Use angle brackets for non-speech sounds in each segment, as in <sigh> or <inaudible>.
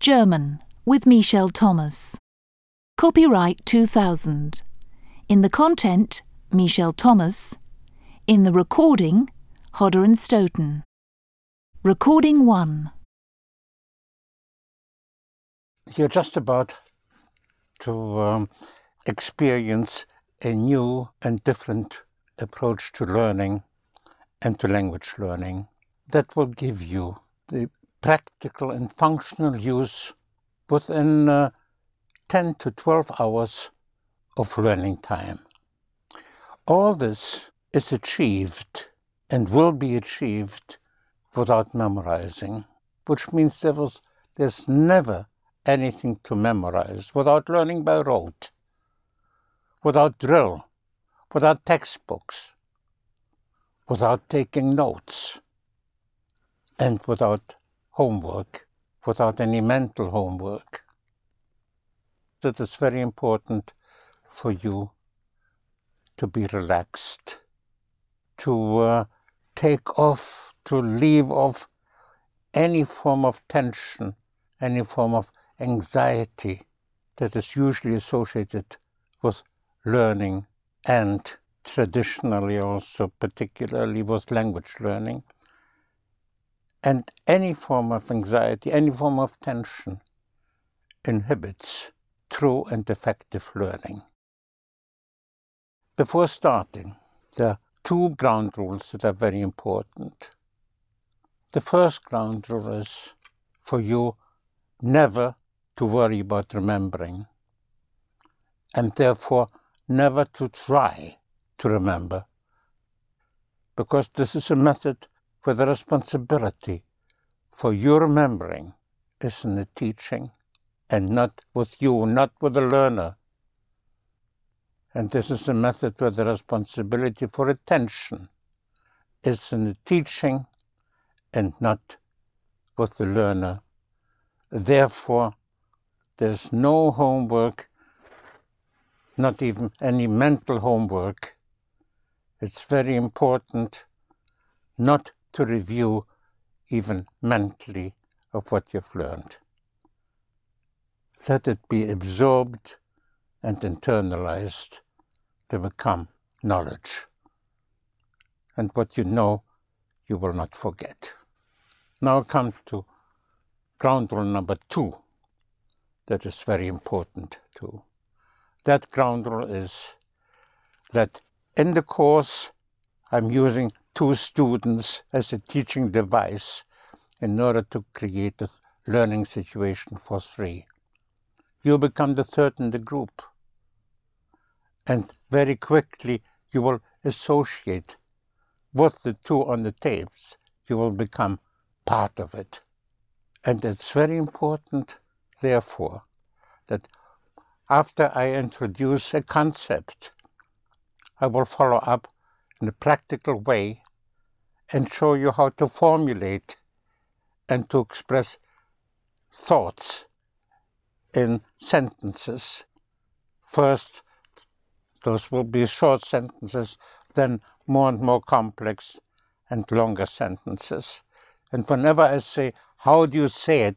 German with Michel Thomas. Copyright 2000. In the content, Michel Thomas. In the recording, Hodder and Stoughton. Recording 1. You're just about to um, experience a new and different approach to learning and to language learning that will give you the practical and functional use within uh, 10 to 12 hours of learning time. All this is achieved and will be achieved without memorizing, which means there was, there's never anything to memorize without learning by rote, without drill, without textbooks, without taking notes, and without homework, without any mental homework. It is very important for you to be relaxed, to uh, take off, to leave off any form of tension, any form of anxiety that is usually associated with learning and traditionally also particularly with language learning. And any form of anxiety, any form of tension inhibits true and effective learning. Before starting, there are two ground rules that are very important. The first ground rule is for you never to worry about remembering, and therefore never to try to remember, because this is a method where the responsibility for your remembering is in the teaching and not with you, not with the learner. And this is a method where the responsibility for attention is in the teaching and not with the learner. Therefore, there's no homework, not even any mental homework. It's very important not to review even mentally of what you've learned. Let it be absorbed and internalized to become knowledge. And what you know, you will not forget. Now come to ground rule number two that is very important too. That ground rule is that in the course I'm using two students as a teaching device in order to create a learning situation for three. You become the third in the group. And very quickly you will associate with the two on the tapes. You will become part of it. And it's very important therefore, that after I introduce a concept, I will follow up in a practical way and show you how to formulate and to express thoughts in sentences. First, those will be short sentences, then more and more complex and longer sentences. And whenever I say, How do you say it?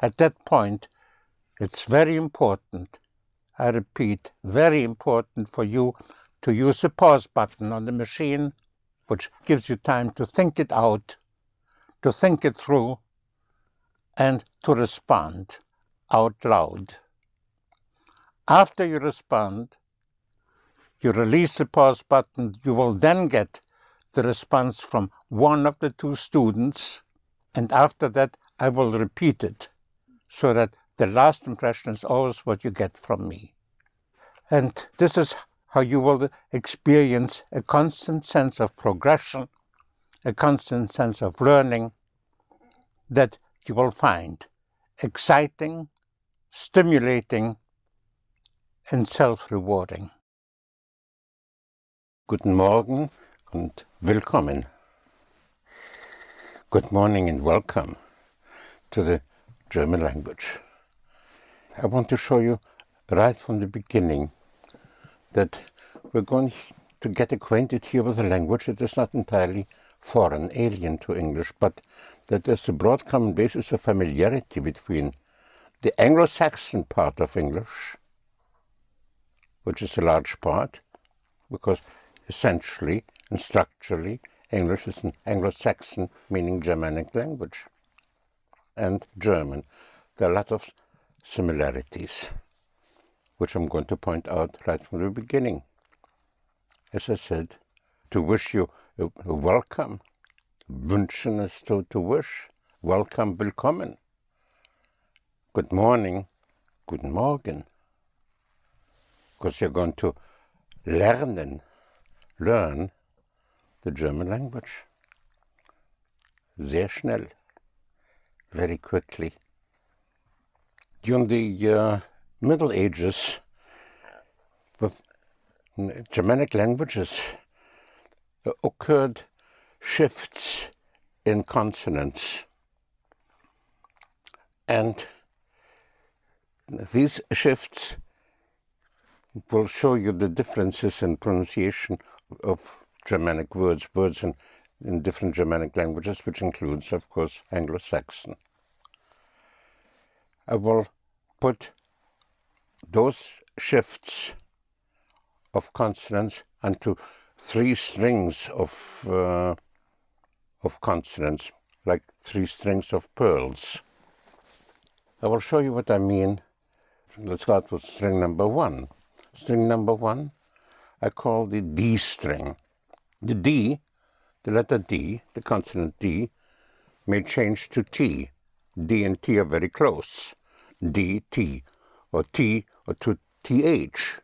At that point, it's very important, I repeat, very important for you to use the pause button on the machine, which gives you time to think it out, to think it through, and to respond out loud. After you respond, you release the pause button, you will then get the response from one of the two students, and after that, I will repeat it so that the last impression is always what you get from me. And this is how you will experience a constant sense of progression, a constant sense of learning that you will find exciting, stimulating, and self-rewarding. Guten Morgen und willkommen. Good morning and welcome to the German language. I want to show you right from the beginning that we're going to get acquainted here with a language that is not entirely foreign, alien to English, but that there's a broad common basis of familiarity between the Anglo-Saxon part of English, which is a large part, because essentially and structurally English is an Anglo-Saxon, meaning Germanic language, and German. There are a lot of similarities, which I'm going to point out right from the beginning. As I said, to wish you a, welcome, wünschen is to, to wish, welcome, willkommen. Good morning, guten Morgen, because you're going to lernen, learn the German language. Sehr schnell, very quickly. During the uh, Middle Ages, with Germanic languages, uh, occurred shifts in consonants. And these shifts will show you the differences in pronunciation of Germanic words, words in, in different Germanic languages, which includes, of course, Anglo-Saxon. I will put those shifts of consonants onto three strings of, uh, of consonants, like three strings of pearls. I will show you what I mean. Let's start with string number one. String number one, I call the D string. The D, the letter D, the consonant D, may change to T. D and T are very close. D, T, or T, or to TH.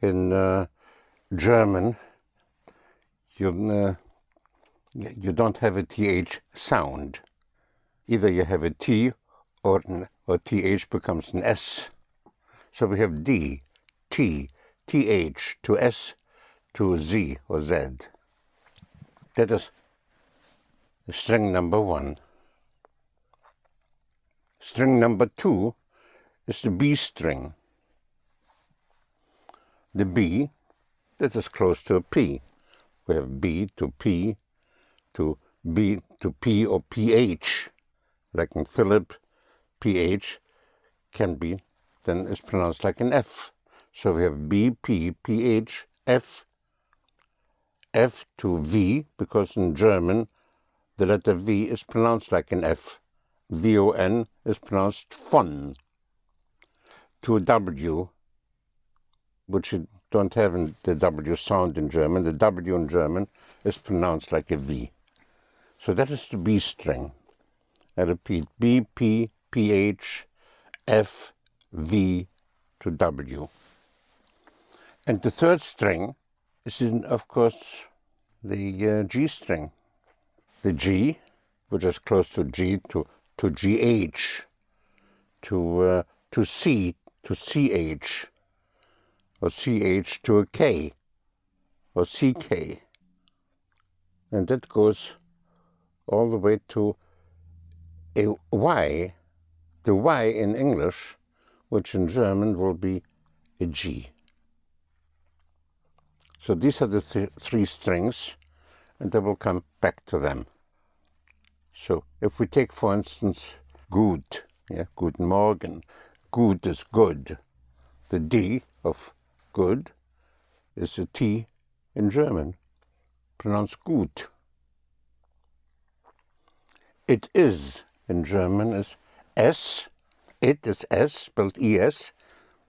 In uh, German, you, uh, you don't have a TH sound. Either you have a T or, or TH becomes an S. So we have D, T, TH to S to Z or Z. That is string number one. String number two is the B string. The B, that is close to a P. We have B to P to B to P or PH, like in Philip, PH can be, then is pronounced like an F. So we have B, P, PH, F, F to V, because in German the letter V is pronounced like an F. V-O-N is pronounced von. To W, which you don't have in the W sound in German, the W in German is pronounced like a V. So that is the B string. I repeat, B, P, P, H, F, V to W. And the third string is in, of course, the uh, G string. The G, which is close to G, to, to GH, to, uh, to C, to CH, or CH to a K, or CK. And that goes all the way to a Y, the Y in English, which in German will be a G. So these are the th three strings, and I will come back to them. So if we take, for instance, good, yeah, guten Morgen, gut is good. The D of good is a T in German, pronounced gut. It is in German is S. It is S, spelled ES,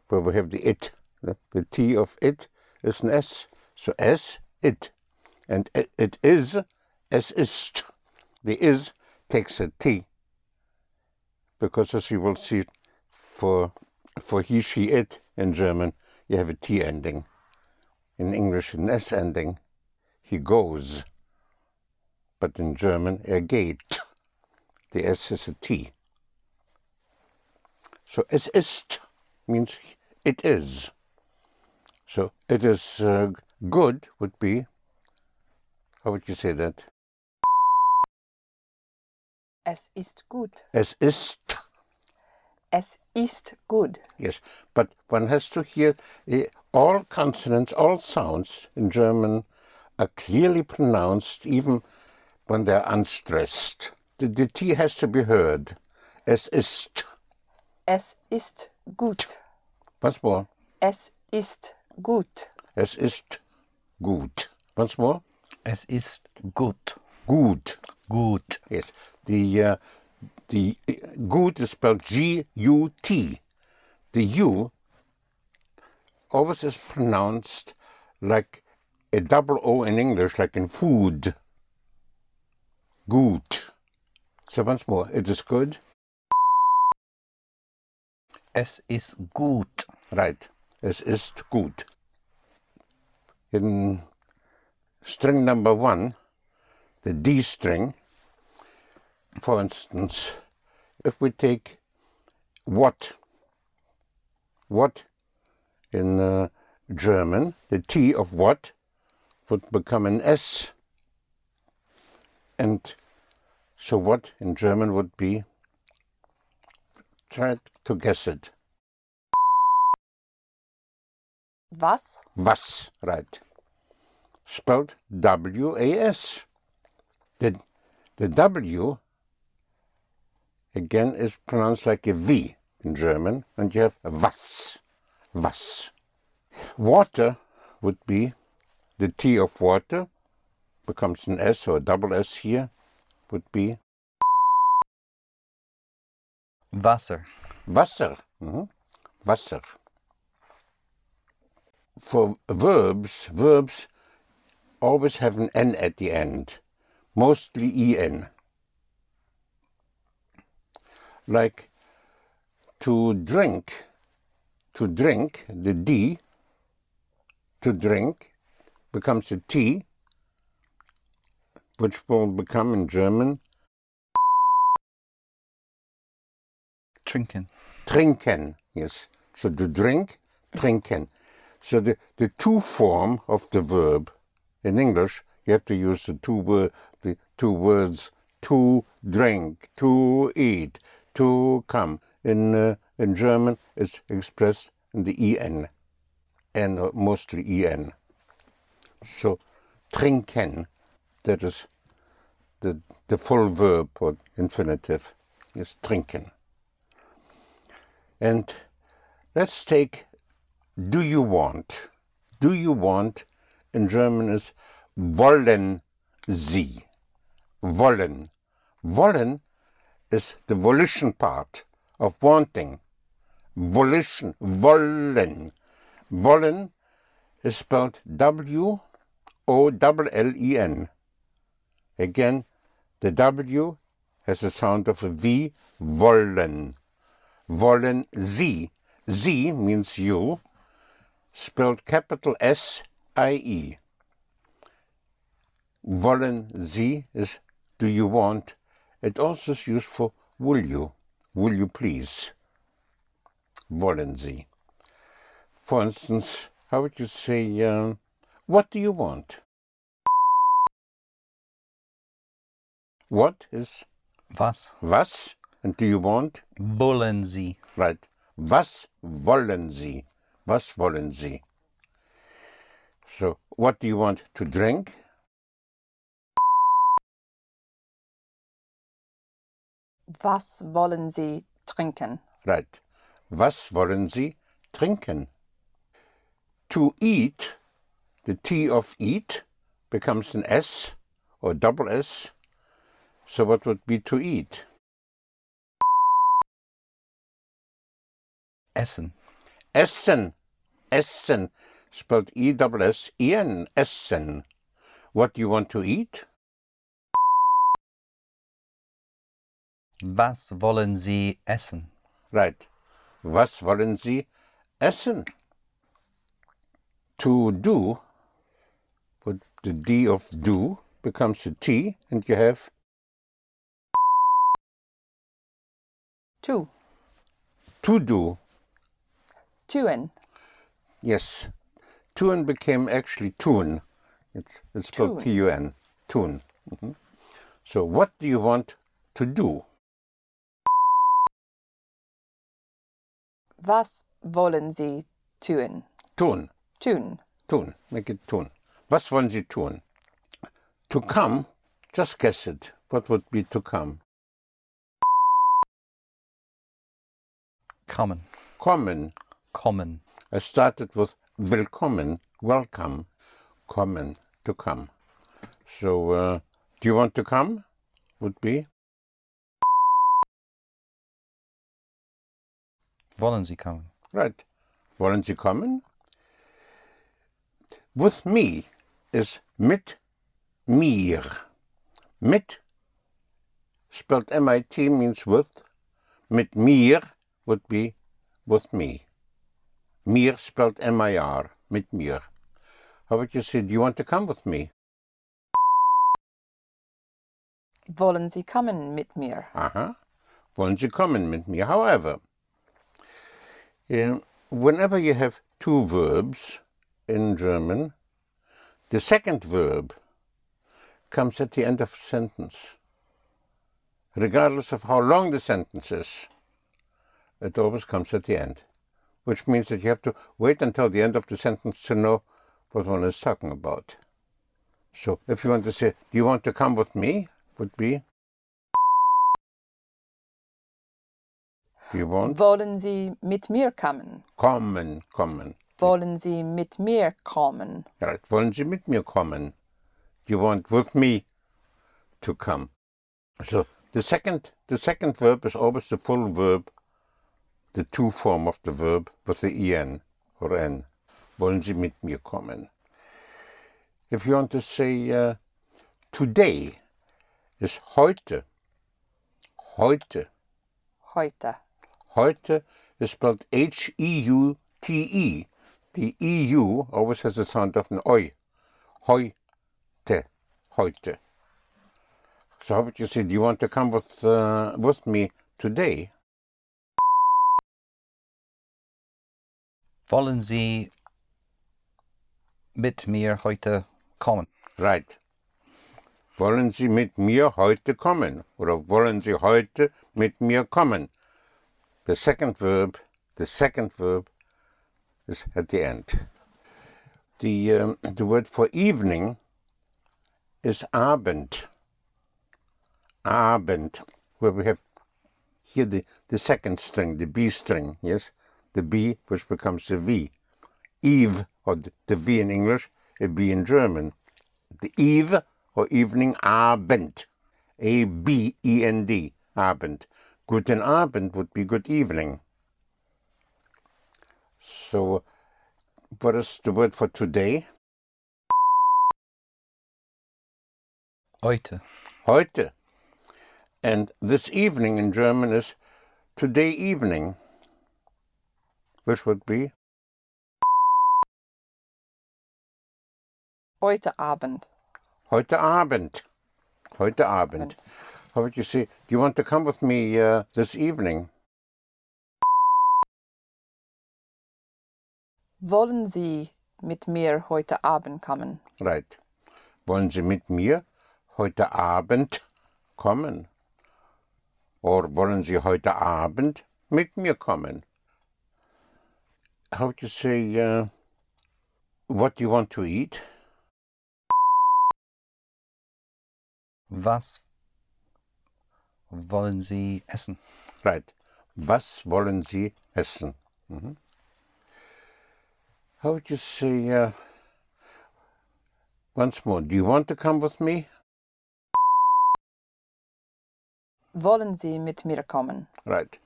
where we have the it. The, T of it is an S. So es, it. And it, it is, es ist. The is takes a T. Because as you will see, for, for he, she, it in German, you have a T ending. In English, an S ending. He goes. But in German, er geht. The S is a T. So es ist means it is. So it is uh, Good would be, how would you say that? Es ist gut. Es ist. Es ist gut. Yes, but one has to hear uh, all consonants, all sounds in German are clearly pronounced even when they're unstressed. The, the T has to be heard. Es ist. Es ist gut. Once more. Es ist gut. Es ist gut. Once more. Es ist gut. Gut. Gut. Yes. The uh, the gut is spelled G U T. The U always is pronounced like a double O in English, like in food. Gut. So once more, it is good. Es ist gut. Right. Es ist gut. In string number one, the D string, for instance, if we take what, what in uh, German, the T of what would become an S. And so what in German would be, try to guess it. Was? Was, right. Spelled W A S. The, the W again is pronounced like a V in German, and you have was. Was. Water would be the T of water, becomes an S or a double S here, would be Wasser. Wasser. Mhm. Wasser. For verbs, verbs always have an N at the end, mostly EN. Like to drink, to drink, the D, to drink, becomes a T, which will become in German Trinken. trinken. Yes. So to drink, trinken. So the, the to form of the verb in English, you have to use the two word, the two words to drink, to eat, to come. In uh, in German, it's expressed in the en, and uh, mostly en. So trinken, that is the the full verb or infinitive is trinken. And let's take do you want? Do you want in German is wollen Sie. Wollen. Wollen is the volition part of wanting. Volition. Wollen. Wollen is spelled W O L L E N. Again, the W has the sound of a V. Wollen wollen Sie. Sie means you, spelled capital S I E. Wollen Sie is do you want? It also is used for will you. Will you please? Wollen Sie. For instance, how would you say, uh, what do you want? What is Was was? And do you want? wollen Sie? Right. Was wollen Sie? Was wollen Sie? So, what do you want to drink? Was wollen Sie trinken? Right. Was wollen Sie trinken? To eat, the T of eat becomes an S or double S. So, what would be to eat? Essen. Essen. Essen. Spelled E double S E N. Essen. What do you want to eat? Was wollen Sie essen? Right. Was wollen Sie essen? To do, would the D of do becomes a T, and you have Tu. to do. Tun. Yes. Tun became actually tun. It's, it's spelled Tun. T U N. Tun. Mhm. So, what do you want to do? Was wollen Sie tun? Tun. Tun. Tun. Make it tun. Was wollen Sie tun? To come, just guess it. What would be to come? Kommen. Kommen. Kommen. I started with willkommen, welcome, kommen, to come. So, uh, do you want to come? Would be Wollen Sie kommen? right. Wollen Sie kommen? With me is mit mir. Mit, spelled M-I-T, means with. Mit mir would be with me. Mir spelled M-I-R, mit mir. How would you say, do you want to come with me? Wollen Sie kommen mit mir? Aha. Wollen Sie kommen mit mir? However, um, whenever you have two verbs in German, the second verb comes at the end of a sentence. Regardless of how long the sentence is, it always comes at the end, which means that you have to wait until the end of the sentence to know what one is talking about. So if you want to say, Do you want to come with me? would be Want? Wollen Sie mit mir kommen? Kommen, kommen. Wollen Sie mit mir kommen? Right. Wollen Sie mit mir kommen? You want with me to come. So the second the second verb is always the full verb, the to form of the verb with the en or n. Wollen Sie mit mir kommen? If you want to say uh, today is heute. Heute. Heute. Heute is spelled H E U T E. The EU always has the sound of an oi. Heute. Heute. So how would you say, do you want to come with, uh, with me today? Wollen Sie mit mir heute kommen? Right. Wollen Sie mit mir heute kommen? Oder wollen Sie heute mit mir kommen? The second verb, the second verb is at the end. The, um, the word for evening is Abend. Abend, where we have here the, the second string, the B string, yes? The B, which becomes the V. Eve, or the, the V in English, a B in German. The Eve, or evening, Abend. A B E N D, Abend. Guten Abend would be good evening. So, what is the word for today? Heute. Heute. And this evening in German is today evening, which would be Heute Abend. heute Abend. Heute Abend. How would you say, do you want to come with me uh, this evening? Wollen Sie mit mir heute Abend kommen? Right. Wollen Sie mit mir heute Abend kommen? Or wollen Sie heute Abend mit mir kommen? How would you say, uh, what do you want to eat? Was wollen Sie essen? Right. Was wollen Sie essen? Mhm. How would you say, uh, once more, do you want to come with me? Wollen Sie mit mir kommen? Right.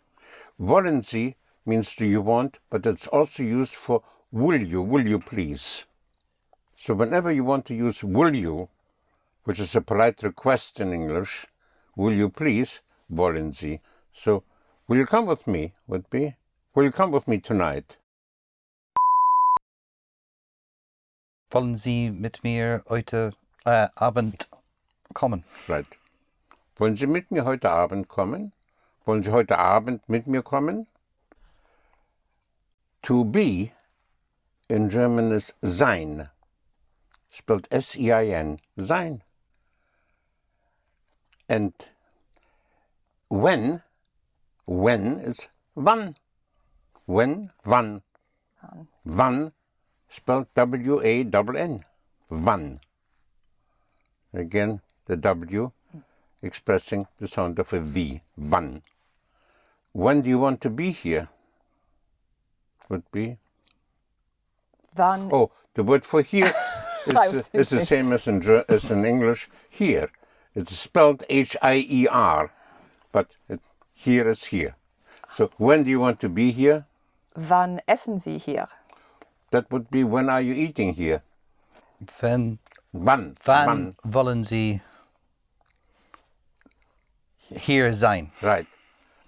Wollen Sie means do you want, but it's also used for will you, will you please. So whenever you want to use will you, which is a polite request in English, will you please, wollen Sie. So will you come with me would be, will you come with me tonight? Wollen Sie mit mir heute äh, Abend kommen? Right. Wollen Sie mit mir heute Abend kommen? Wollen Sie heute Abend mit mir kommen? To be in German is sein. Spelled S-E-I-N. Sein. And when, when is wann. When, wann. Wann spelled W-A-N-N. Wann. Again, the W expressing the sound of a V. Wann. When do you want to be here? would be. Wann Oh, the word for here <laughs> is, the, is the same as in, as in English. Here. It's spelled H I E R, but it, here is here. So when do you want to be here? wann essen Sie hier? That would be when are you eating here? Wann, Wann? wann wollen Sie hier sein? Right.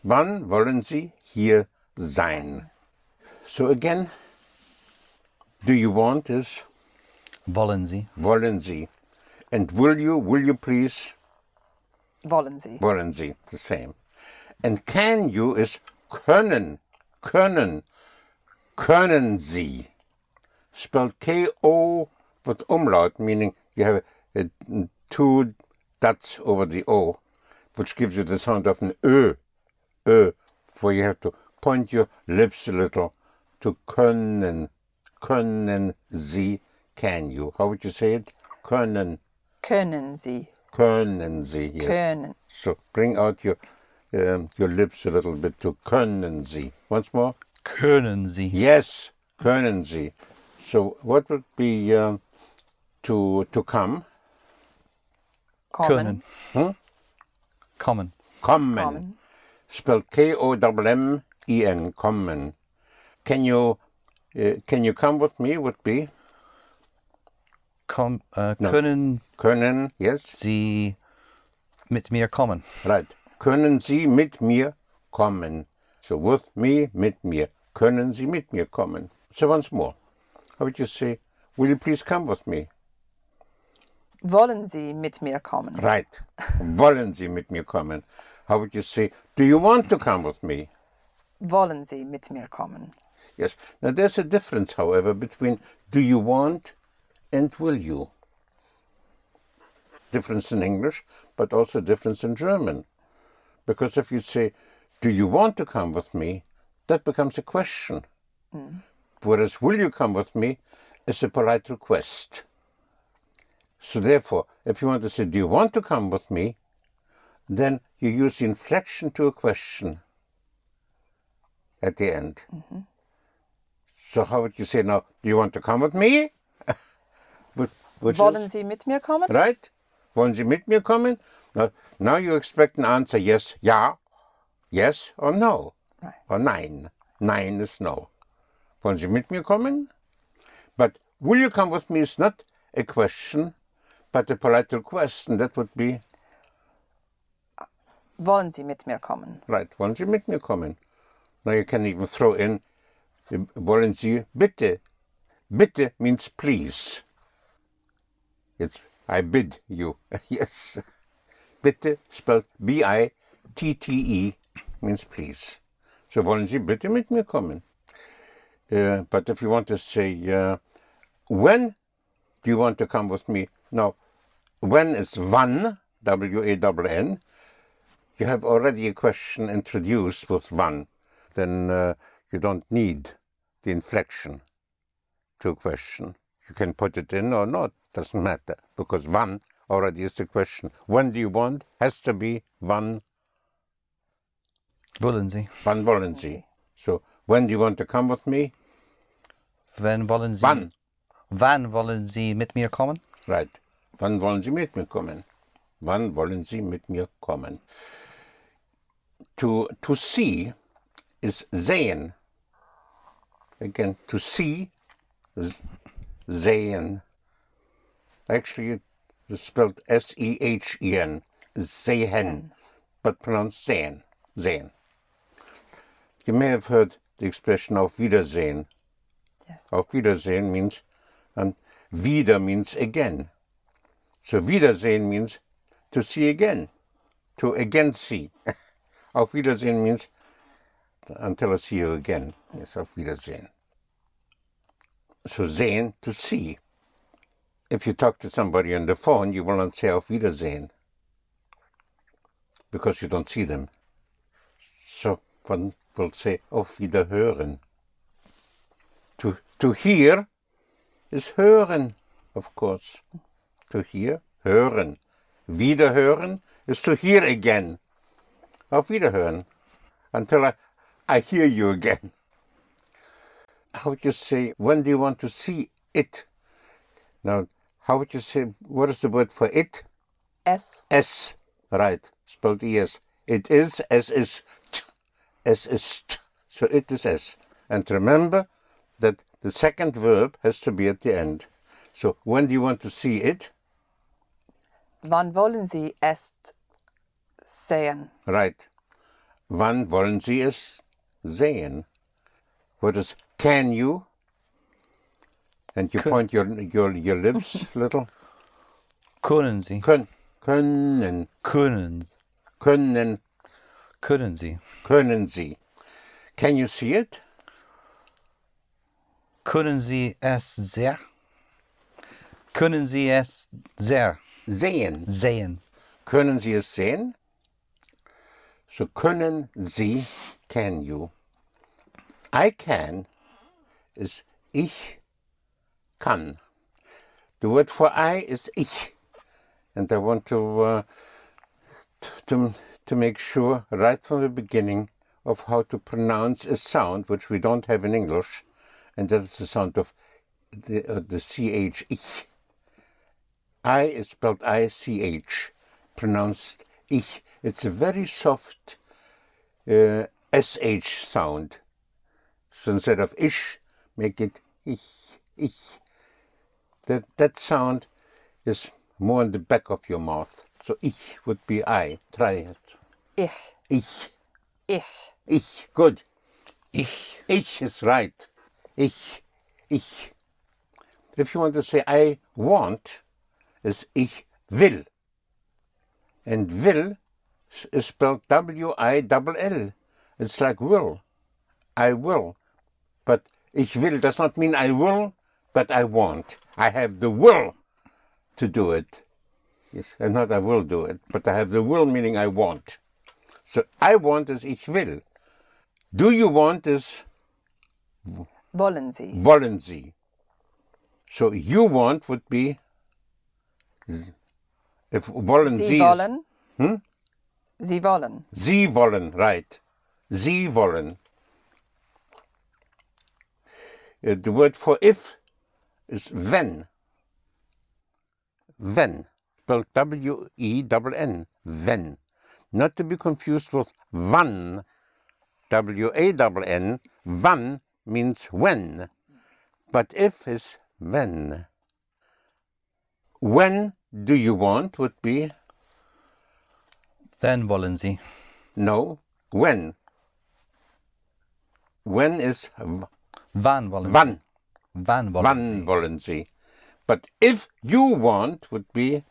Wann wollen Sie hier sein? So again, do you want is Wollen Sie? wollen Sie. And will you, will you please? Wollen Sie? Wollen Sie, the same. And can you is können, können, können Sie. Spelled K-O with umlaut, meaning you have uh, two dots over the O, which gives you the sound of an Ö, Ö, where you have to point your lips a little to können, können Sie, can you. How would you say it? Können, Können Sie? können Sie, yes. Können. So bring out your um, your lips a little bit to können Sie. Once more. Können Sie? Yes, können Sie. So what would be um, to to come? Kommen. Können. Kommen. Kommen. Kommen. Spelled K O M M E N. Kommen. Can you uh, can you come with me? Would be Komm, äh, uh, Können können. Yes. Sie mit mir kommen? Right. Können Sie mit mir kommen? So with me, mit mir. Können Sie mit mir kommen? So once more. How would you say? Will you please come with me? Wollen Sie mit mir kommen? Right. <laughs> Wollen Sie mit mir kommen? How would you say? Do you want to come with me? Wollen Sie mit mir kommen? Yes. Now there's a difference, however, between do you want and will you. Difference in English, but also difference in German. Because if you say, Do you want to come with me? that becomes a question. Mm. Whereas, Will you come with me? is a polite request. So, therefore, if you want to say, Do you want to come with me? then you use the inflection to a question at the end. Mm-hmm. So how would you say now? Do you want to come with me? Wollen Sie mit mir kommen? right? Wollen Sie mit mir kommen? Now, you expect an answer yes, ja, yes or no, Right. or nein. Nein is no. Wollen Sie mit mir kommen? But will you come with me is not a question, but a polite request, and that would be Wollen Sie mit mir kommen? Right, wollen Sie mit mir kommen? Now you can even throw in, wollen Sie bitte? Bitte means please. It's, I bid you. <laughs> yes. Bitte spelled B-I-T-T-E means please. So wollen Sie bitte mit mir kommen? Uh, but if you want to say, uh, when do you want to come with me? Now, when is wann, W-A-N-N, you have already a question introduced with wann, then uh, you don't need the inflection to a question. You can put it in or not, doesn't matter, because wann already is the question. When do you want? Has to be wann, Wollen Sie? wann wollen Sie? So, when do you want to come with me? Wann wollen Sie? Wann? Wann wollen Sie mit mir kommen? Right. Wann wollen Sie mit mir kommen? Wann wollen Sie mit mir kommen? To, to see is sehen. Again, to see is sehen. Actually, it's spelled S-E-H-E-N. Sehen, but pronounced sehen. Sehen. You may have heard the expression auf Wiedersehen. Yes. Auf Wiedersehen means, and wieder means again. So Wiedersehen means to see again, to again see. <laughs> auf Wiedersehen means until I see you again. Yes, auf Wiedersehen. So sehen, to see. If you talk to somebody on the phone, you will not say auf Wiedersehen because you don't see them. So one will say auf Wiederhören. To, to hear is hören, of course. To hear, hören. Wiederhören is to hear again. Auf Wiederhören. Until I, I hear you again. how would you say, when do you want to see it? Now, how would you say, what is the word for it? Es. S, right, spelled ES. It is, S is t, S is t, so it is S. And remember that the second verb has to be at the end. So when do you want to see it? Wann wollen Sie es sehen? Right. Wann wollen Sie es sehen? What is can you? And you point your your your lips <laughs> little. Können Sie. Können, können, Können. können, Können Sie. können Sie. Can you see it? Können Sie es sehr? Können Sie es sehr Sehen. sehen? Können Sie es sehen? So können Sie, can you. I can is ich kann. The word for I is ich. And I want to, uh, to, to make sure right from the beginning of how to pronounce a sound which we don't have in English, and that is the sound of the, uh, the CH, ich. I is spelled I C H, pronounced ich. It's a very soft uh, SH sound. So instead of ish, make it ich, ich. That, that sound is more in the back of your mouth. So ich would be I. Try it. Ich. Ich, Ich. ich, good. Ich. Ich is right. Ich, ich. If you want to say I want, is ich will. And will is spelled W-I-L-L. It's like will. I will. But ich will does not mean I will, but I want. I have the will to do it. Yes, and not I will do it, but I have the will meaning I want. So I want is ich will. Do you want is Wollen Sie? wollen Sie. So you want would be if wollen Sie Sie, is- wollen? Sie wollen. Sie wollen, right. Sie wollen. Uh, the word for if is wenn. Wenn. Spelled W E N N. Wenn. Not to be confused with wann. W A N N. Wann means when. But if is when. When do you want would be Then wollen Sie? no. When. When is w- Wann wollen wann. Sie? Wann wollen Wann Sie? wollen Sie? But if you want would be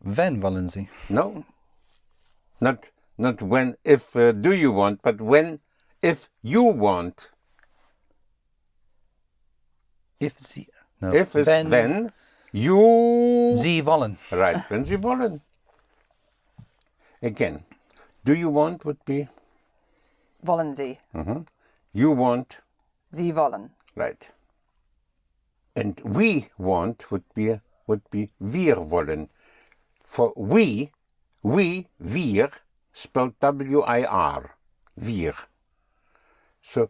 Wann wollen Sie? no. Not not when if uh, do you want, but when if you want. If Sie. No. If is Wenn when you Sie wollen. right when Sie wollen. Again, do you want would be Wollen Sie? you want Sie wollen. right. And we want would be would be wir wollen. For we, we, wir, spelled W-I-R, wir. So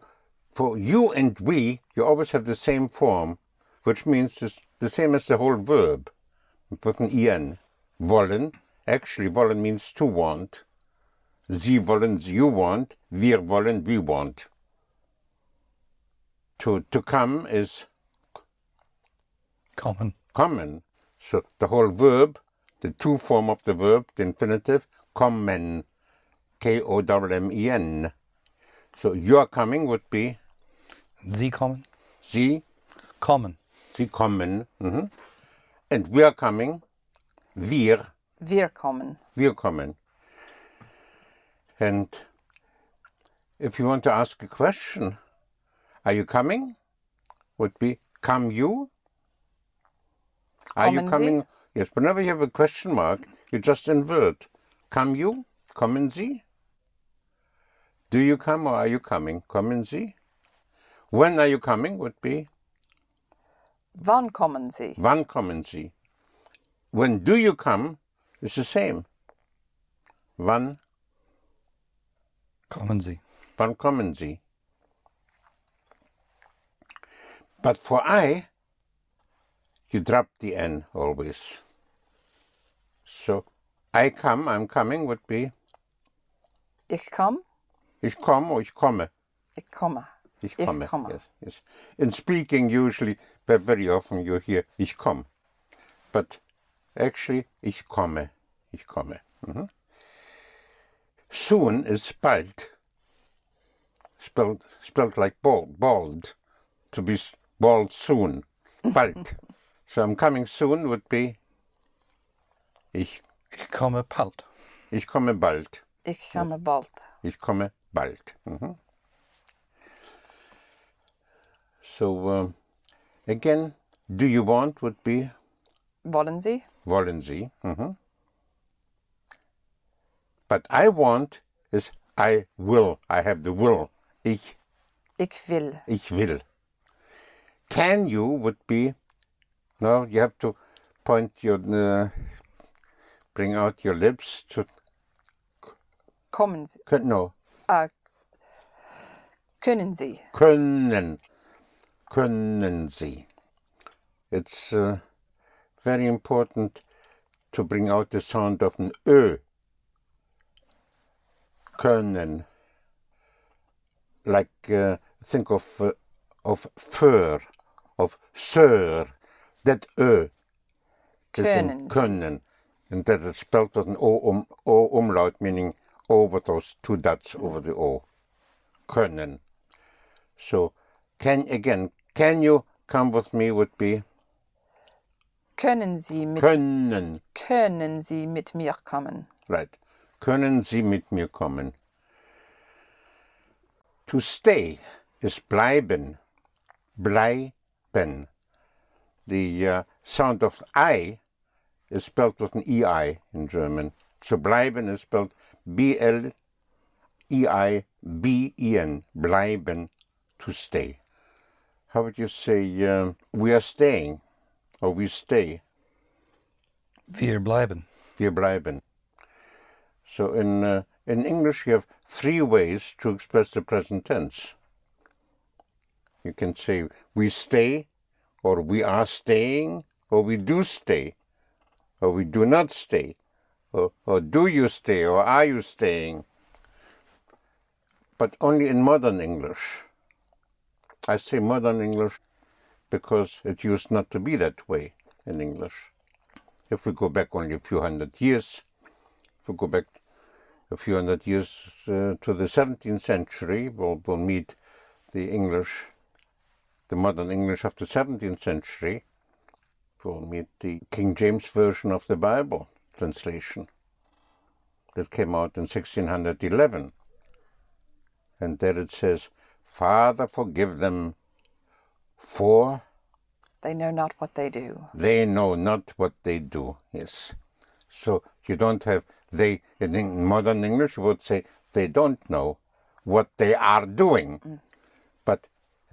for you and we, you always have the same form, which means the same as the whole verb with an en. Wollen, actually wollen means to want. Sie wollen, you want. Wir wollen, we want. To, to come is common. kommen. So the whole verb, the to form of the verb, the infinitive, kommen. K O M M E N. So your coming would be Sie kommen. Sie, Kommen. Sie kommen. mhm. And we are coming. Wir, Wir kommen. wir kommen. And if you want to ask a question, are you coming? Would be come you? Are you Kommen Sie? coming? Yes, whenever you have a question mark, you just invert. Come you? Kommen Sie? Do you come or are you coming? Kommen Sie? When are you coming would be Wann kommen Sie? wann kommen Sie? When do you come is the same. Wann, Kommen Sie. wann kommen Sie? But for I, you drop the N always. So I come, I'm coming would be Ich kom. ich komme or ich komme. Ich komme. Ich Ich komme. komme. Yes, yes. In speaking, usually, but very often you hear ich komme. But actually, ich komme. Ich komme. Mhm. Soon is bald. Spelled, spelled like bald, bald. To be bald soon. Bald. so I'm coming soon would be ich, Ich komme bald. ich komme bald. Ich komme bald. Ich komme bald. Mhm. So um, again, do you want would be Wollen Sie? wollen Sie. Mhm. But I want is I will. I have the will. Ich, Ich will. ich will. Can you would be no. You have to point your uh, bring out your lips to Kommen Sie. no Ah, können Sie? können, können Sie. It's uh, very important to bring out the sound of an Ö. Können. Like, uh, think of, uh, of fur, of sir. That Ö is in Können. können. And that is spelled with an O, um, o umlaut, meaning over those two dots over the O. Können. So, can again, can you come with me would be Können Sie mit, können, können Sie mit mir kommen? right? Können Sie mit mir kommen? To stay is bleiben, bleiben. The uh, sound of I is spelled with an EI in German. So bleiben is spelled B L E I B E N, bleiben, to stay. How would you say um, we are staying or we stay? Wir bleiben. Wir bleiben. So in uh, in English you have three ways to express the present tense. You can say we stay, or we are staying, or we do stay, or we do not stay, or, or do you stay, or are you staying? But only in modern English. I say modern English because it used not to be that way in English if we go back only a few hundred years, if we go back a few hundred years uh, to the 17th century, we'll, we'll meet the English, the modern English of the 17th century. We'll meet the King James Version of the Bible translation that came out in 1611. And there it says, Father, forgive them, for They know not what they do. they know not what they do. Yes. So you don't have they in modern English you would say they don't know what they are doing. But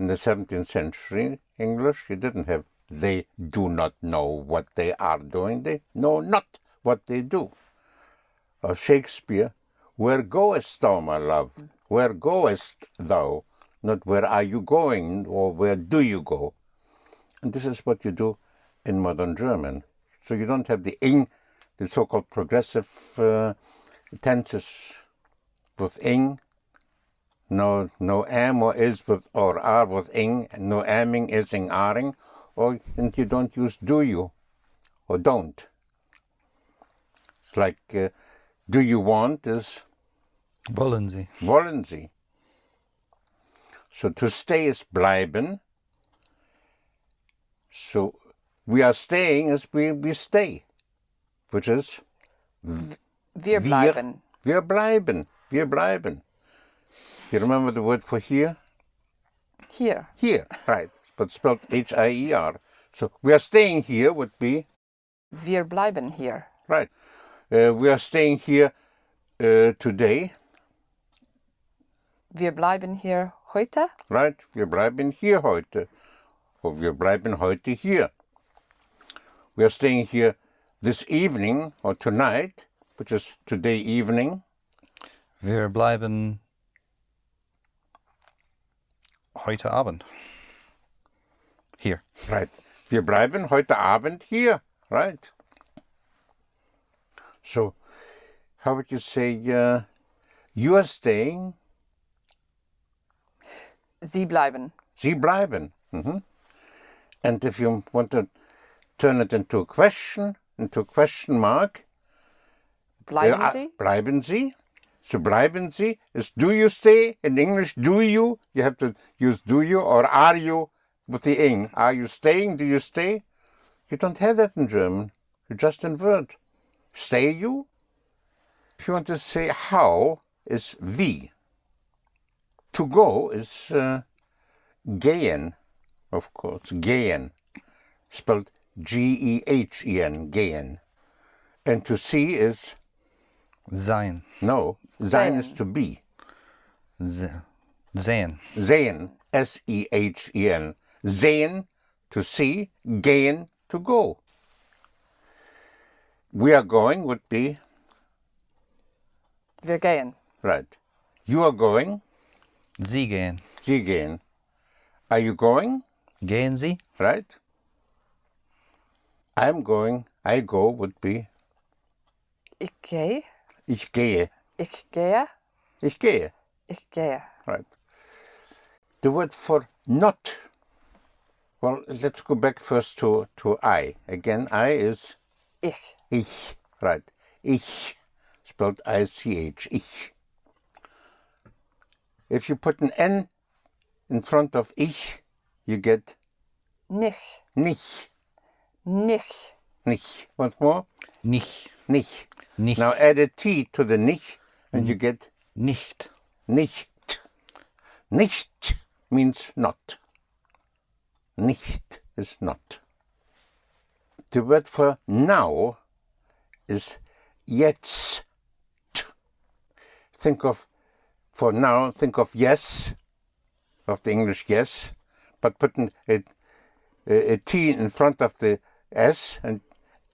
in the 17th century English you didn't have they do not know what they are doing. They know not what they do. Or Shakespeare, where goest thou, my love? Where goest thou? Not where are you going or where do you go? And this is what you do in modern German. So you don't have the ing, the so-called progressive uh, tenses with ing, no no am or is with or are with ing, and no aming, ising, aring, or and you don't use do you or don't. It's like uh, do you want is Wollen Sie. wollen Sie. So to stay is bleiben. So we are staying as we, we stay, which is Wir bleiben. wir bleiben, wir bleiben. Do you remember the word for here? Here. Here, right, but spelled H-I-E-R. So we are staying here would be, Wir bleiben hier. right, uh, we are staying here uh, today, Wir bleiben hier heute. right? Wir bleiben hier heute. Or wir bleiben heute hier. We are staying here this evening or tonight, which is today evening. Wir bleiben heute Abend. Here. Right. Wir bleiben heute Abend hier. Right. So, how would you say uh, you are staying? Sie bleiben. Sie bleiben. Mhm. And if you want to turn it into a question, into a question mark, Bleiben uh, Sie? Bleiben Sie? So bleiben Sie is do you stay? In English, do you? You have to use do you or are you with the ing. Are you staying? Do you stay? You don't have that in German. You just invert. Stay you? If you want to say how is wie. To go is uh, gehen, of course. Gehen. Spelled G E H E N. Gehen. And to see is Sein. no. Sein is to be. Se- Sehen. Sehen, S E H E N. Sehen, to see. Gehen, to go. We are going would be Wir gehen. right. You are going. Sie gehen. Sie gehen. Are you going? Gehen Sie? Right. I'm going. I go would be Ich gehe. ich gehe. Ich gehe. Ich gehe. Ich gehe. Right. The word for not. Well, let's go back first to, to I. Again, I is Ich. ich. Right. Ich. Spelled I C H. Ich. If you put an N in front of ich, you get Nicht. nicht. Nicht. Nicht. Once more. Nicht. Nicht. Nicht. Now add a T to the nicht and you mm. get Nicht. Nicht. Nicht means not. Nicht is not. The word for now is jetzt. Think of, for now, think of yes, of the English yes, but put an, a, a, a T in front of the S and,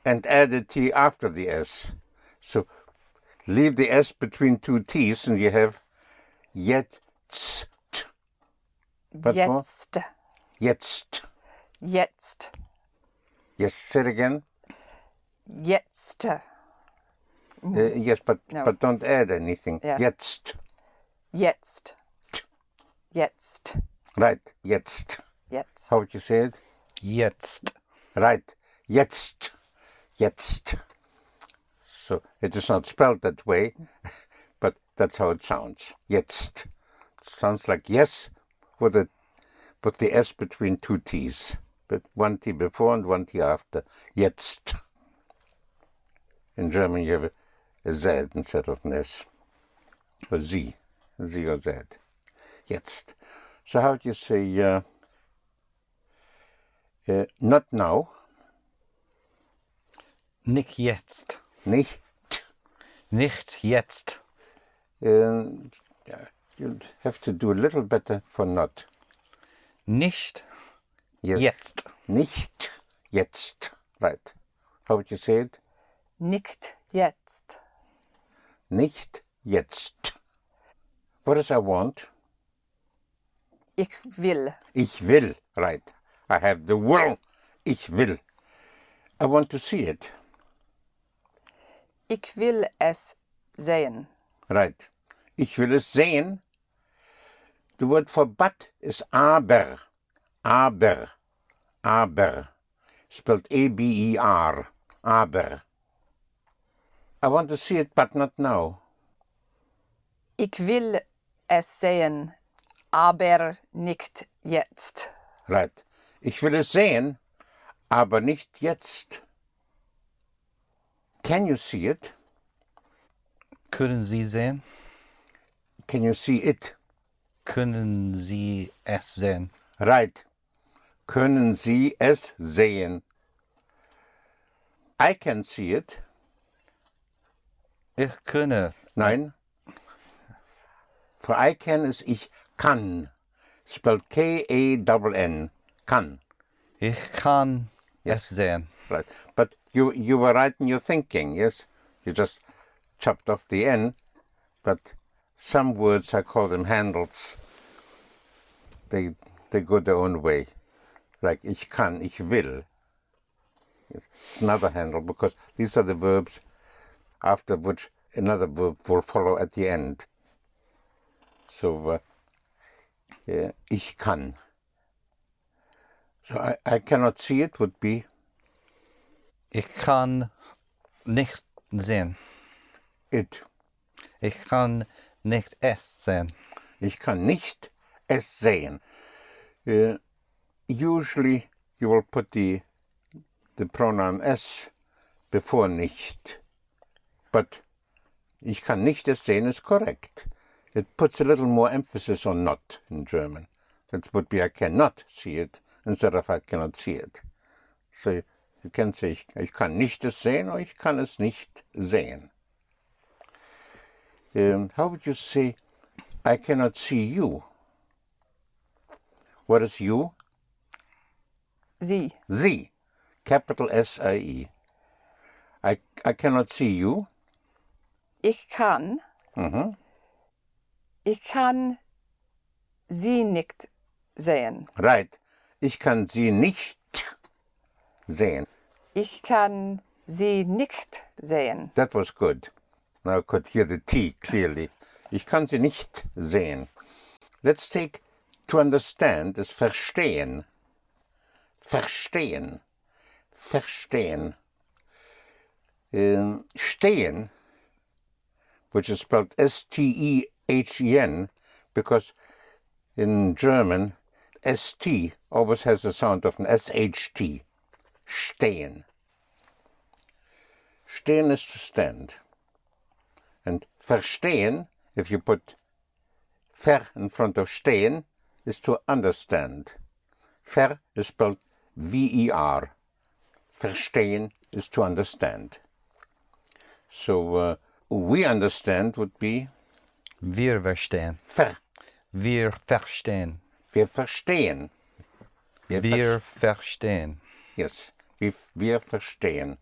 and add a T after the S. So leave the S between two T's and you have jetzt. Once more. Jetzt. Jetzt. Jetzt. Yes, say it again. Jetzt. Uh, yes, but No. but don't add anything. Yeah. Jetzt. Jetzt. Jetzt. Right. Jetzt. Jetzt. How would you say it? Jetzt. Right. Jetzt. Jetzt. So it is not spelled that way, <laughs> but that's how it sounds. Jetzt. It sounds like yes with a with the S between two T's. But one T before and one T after. Jetzt. In German you have a Z instead of an S. Or Z. Z or Z. Jetzt. So how do you say uh, uh, not now? Nick jetzt. Nicht. Nicht jetzt. Ähm, yeah, you'd have to do a little better for not. Nicht Yes. jetzt. Nicht jetzt. Right. How would you say it? Nicht jetzt. Nicht jetzt. What does I want? Ich will. Ich will. Right. I have the will. Ich will. I want to see it. Ich will es sehen. Right. Ich will es sehen. The word for but is aber. Aber. Aber. Spelled A-B-E-R. Aber. I want to see it, but not now. Ich will es sehen, aber nicht jetzt. Right. Ich will es sehen, aber nicht jetzt. Can you see it? Können Sie sehen? Can you see it? Können Sie es sehen? Right. Können Sie es sehen? I can see it. Ich könne. Nein. For I can is ich kann. Spelled K-A-N-N. Kann. Ich kann es sehen. Right. But you you were right in your thinking, yes? You just chopped off the N, but some words I call them handles. They they go their own way. like ich kann, ich will. It's another handle because these are the verbs after which another verb will follow at the end. So, uh, yeah, ich kann. So I, I cannot see it would be Ich kann nicht sehen. it. Ich kann nicht es sehen. Ich kann nicht es sehen. Uh, usually you will put the the pronoun es before nicht. But ich kann nicht es sehen is correct. It puts a little more emphasis on not in German. That would be I cannot see it instead of I cannot see it. So you can say ich, ich kann nicht es sehen or ich kann es nicht sehen. Um, how would you say I cannot see you? What is you? Sie. Sie. Capital S I E. I, cannot see you. Ich kann. Ich kann sie nicht sehen. Right. Ich kann sie nicht sehen. Ich kann sie nicht sehen. That was good. Now I could hear the T clearly. Ich kann sie nicht sehen. Let's take to understand is verstehen. Verstehen. Verstehen. Um, stehen, which is spelled S T E H E N, because in German, S T always has the sound of an S H T. Stehen. Stehen is to stand. And verstehen, if you put ver in front of stehen, is to understand. Ver is spelled V E R. Verstehen is to understand. So uh, we understand would be Wir verstehen. ver. Wir verstehen. Wir verstehen. Wir Wir verstehen. Yes, wir, wir verstehen.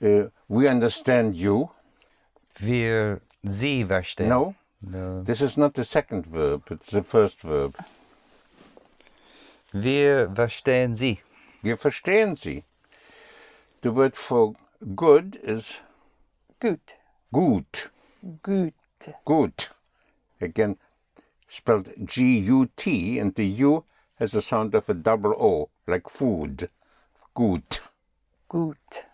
Uh, we understand you. Wir Sie verstehen. No, No. this is not the second verb, it's the first verb. Wir verstehen Sie. Wir verstehen sie. The word for good is Gut. gut. Gut. Gut. Again, spelled G U T, and the U has the sound of a double O, like food. Gut. Gut.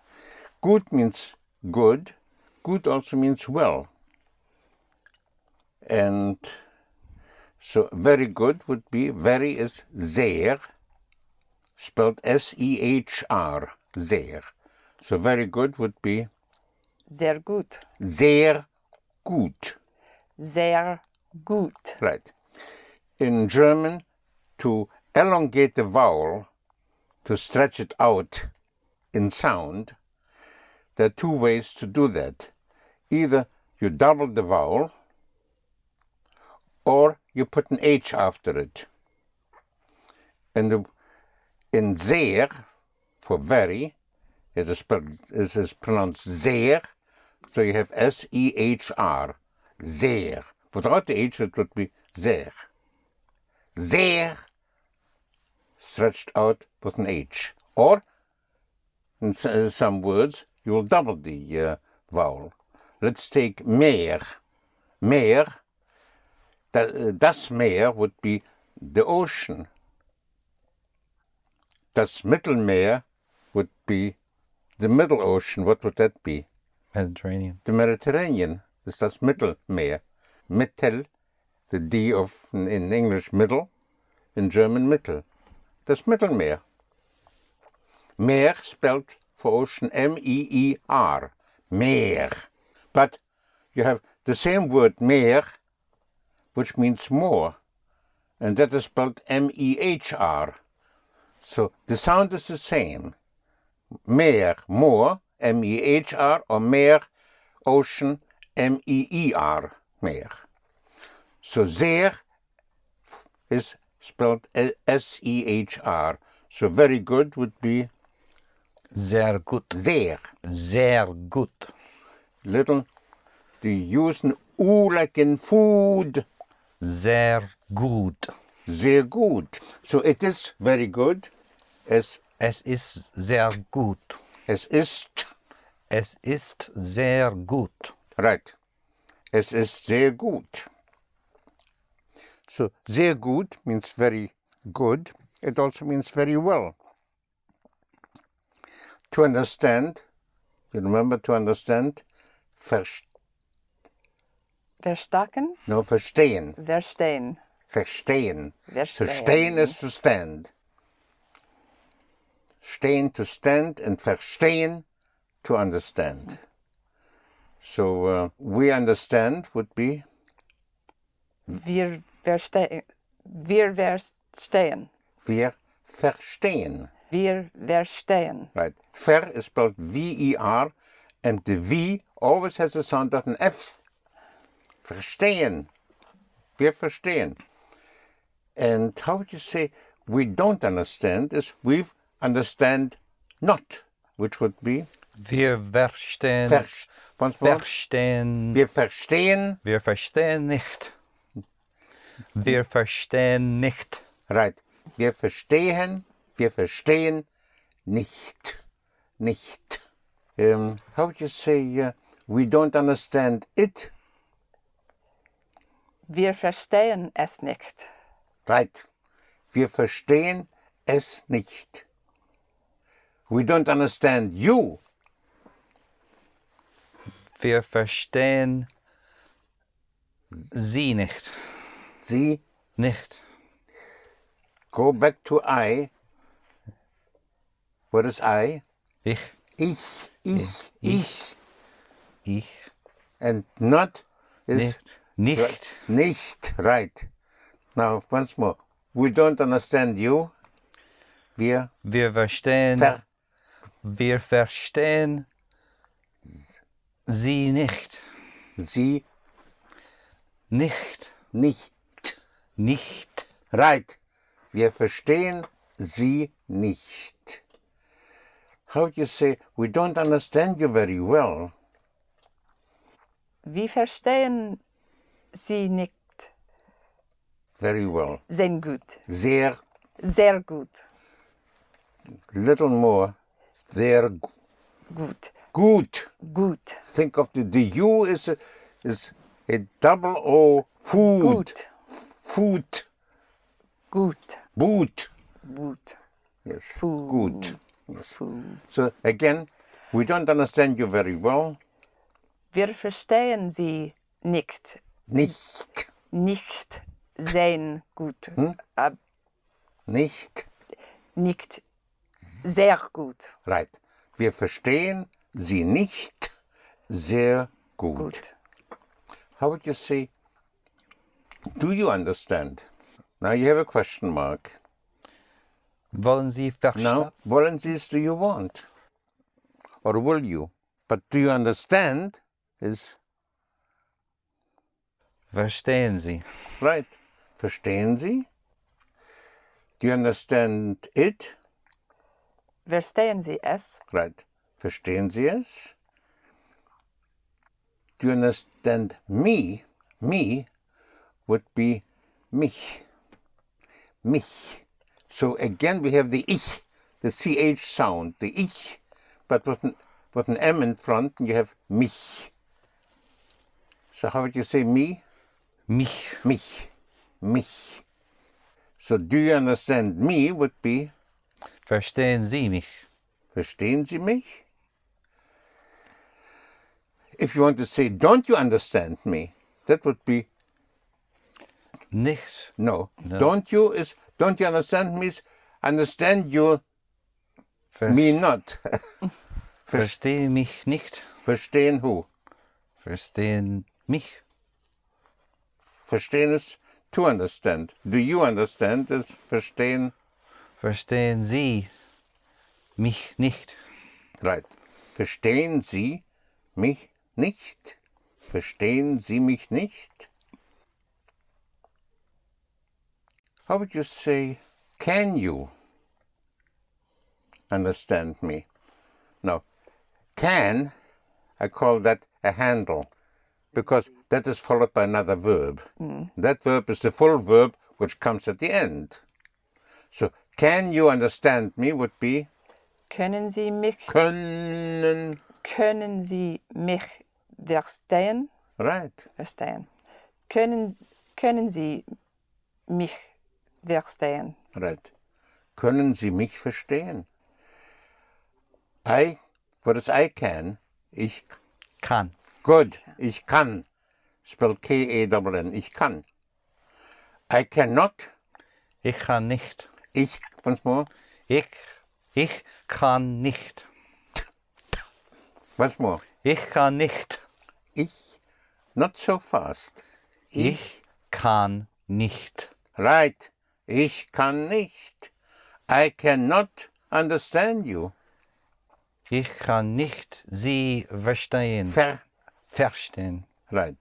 Gut means good. Good also means well. And so very good would be very is sehr, spelled S E H R, sehr. So very good would be Sehr gut. sehr gut. Sehr gut. Right. In German, to elongate the vowel, to stretch it out in sound, there are two ways to do that. Either you double the vowel, or you put an H after it. And the, in sehr, for very, it is, it is pronounced sehr, so you have S E H R, sehr. Without the H, it would be sehr. Sehr, stretched out with an H. Or, in s- uh, some words, you will double the uh, vowel. Let's take meer. Meer, uh, das Meer would be the ocean. Das Mittelmeer would be the Middle Ocean. What would that be? Mediterranean. The Mediterranean is das Mittelmeer. Mittel, the D of in English middle, in German Mittel. Das Mittelmeer. Meer spelled for ocean M-E-E-R. Meer. But you have the same word meer, which means more, and that is spelled M-E-H-R. So the sound is the same. Meer, more, M-E-H-R, or meer, ocean, M-E-E-R, meer. So sehr is spelled S-E-H-R. So very good would be Sehr gut. sehr. Sehr gut. Little, do you use an U like in food? Sehr gut. Sehr gut. So it is very good. Es, Es ist sehr gut. es ist, Es ist sehr gut. right. Es ist sehr gut. So, sehr gut means very good. It also means very well. To understand, you remember to understand? Vers, Verstaken, no, verstehen. verstehen. Verstehen. So Verstehen. stehen is to stand. Stehen to stand and verstehen to understand. So uh, we understand would be Wir verstehen. Wir verstehen. wir verstehen. Wir verstehen. Right. Ver is spelled V-E-R and the V always has a sound of an F. Verstehen. Wir verstehen. And how would you say we don't understand is we understand not, which would be Wir verstehen. Ver once more. verstehen. Wir verstehen. Wir verstehen nicht. Wir verstehen nicht. Right. Wir verstehen. Wir verstehen nicht. Nicht. Um, how would you say uh, we don't understand it? Wir verstehen es nicht. Right. Wir verstehen es nicht. We don't understand you. Wir verstehen sie nicht. Sie Nicht. go back to I. What is I? Ich. Ich, ich, ich. Ich. And not is Nicht. Nicht. nicht. Right. Now, once more. We don't understand you. Wir Wir verstehen. ver Wir verstehen sie nicht. sie Nicht. nicht. Nicht. Right. Wir verstehen sie nicht. How do you say, we don't understand you very well? Wir verstehen sie nicht. Very well. Sehr gut. Sehr, Sehr gut. little more. Sehr gu- Gut. gut. Gut. Think of the, the U is a, is a double O, food. Gut. Food. Gut. Boot. Gut. Yes. Food. Good. Yes. Food. So again, we don't understand you very well. Wir verstehen sie nicht. Nicht. Nicht sehr gut. Äh, Nicht. nicht sehr gut. Right. Wir verstehen sie nicht sehr gut. Gut. How would you say, do you understand? Now you have a question mark. Wollen Sie verstehen? Now, wollen Sie es do you want? Or will you? But do you understand is Verstehen Sie? right. Verstehen Sie? Do you understand it? Verstehen Sie es? Right. Verstehen Sie es? Do you understand me? Me would be mich. Mich. So again we have the ich, the ch sound, the ich, but with an, with an m in front, and you have mich. So how would you say me? Mich. Mich. Mich. So do you understand me would be Verstehen Sie mich? Verstehen Sie mich? If you want to say, don't you understand me? That would be Nicht. no. Don't you is don't you understand me? Understand you Vers me not. <laughs> Verstehen mich nicht. Verstehen who? Verstehen mich. Verstehen is to understand. Do you understand is verstehen? Verstehen Sie mich nicht? Right. Verstehen Sie mich nicht? Verstehen Sie mich nicht? How would you say, can you understand me? No. Can, I call that a handle because that is followed by another verb. Mm. That verb is the full verb which comes at the end. So, Can you understand me would be Können Sie mich, können. können Sie mich verstehen? Right. Verstehen. Können, können Sie mich verstehen? Right. Können Sie mich verstehen? I, what is I can? Ich, Kann. good. Ich kann. Spell K-A-N-N. Ich kann. I cannot. Ich kann nicht. Ich, once more. Ich, ich kann nicht. Once more. Ich kann nicht. Ich, not so fast. Ich kann nicht. Right. Ich kann nicht. I cannot understand you. Ich kann nicht Sie verstehen. Ver, Verstehen. right.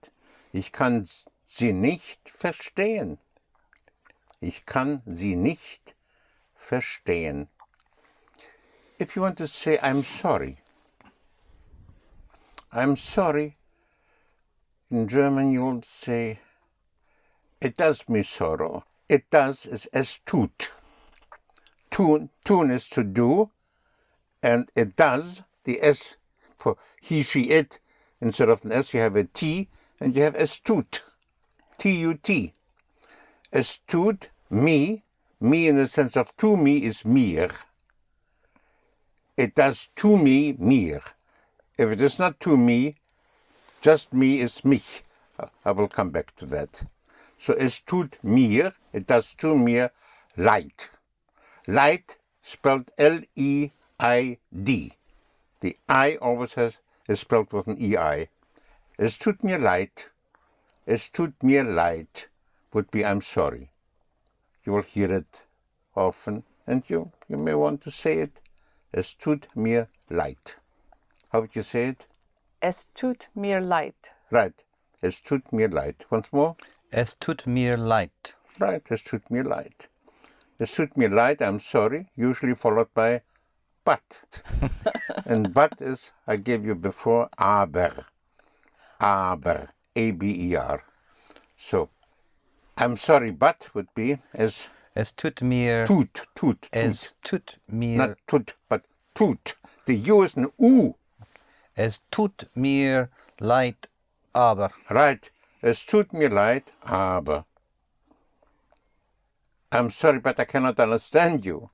Ich kann sie nicht verstehen. Ich kann sie nicht verstehen. If you want to say, I'm sorry. I'm sorry. In German, you will say, it does me sorrow. It does is es tut. Tun, tun is to do, and it does, the S for he, she, it, instead of an S, you have a T, and you have es tut. Tut me, me in the sense of to me is mir. It does to me, mir. If it is not to me, just me is mich. I will come back to that. So es tut mir, it does to mir, leid. Leid spelled L-E-I-D. The I always has, is spelled with an E-I. Es tut mir leid. Es tut mir leid would be I'm sorry. You will hear it often and you, you may want to say it. Es tut mir leid. How would you say it? Es tut mir leid. Right. Es tut mir leid. Once more. Es tut mir leid. Right. Es tut mir leid. Es tut mir leid, I'm sorry, usually followed by but. <laughs> and but is, I gave you before, aber. Aber. A-B-E-R. So, I'm sorry, but would be as Es tut mir. tut, tut, tut. Es tut mir. Not tut, but tut. The U is an U. Es tut mir leid, aber. Right. Es tut mir leid, aber. I'm sorry, but I cannot understand you.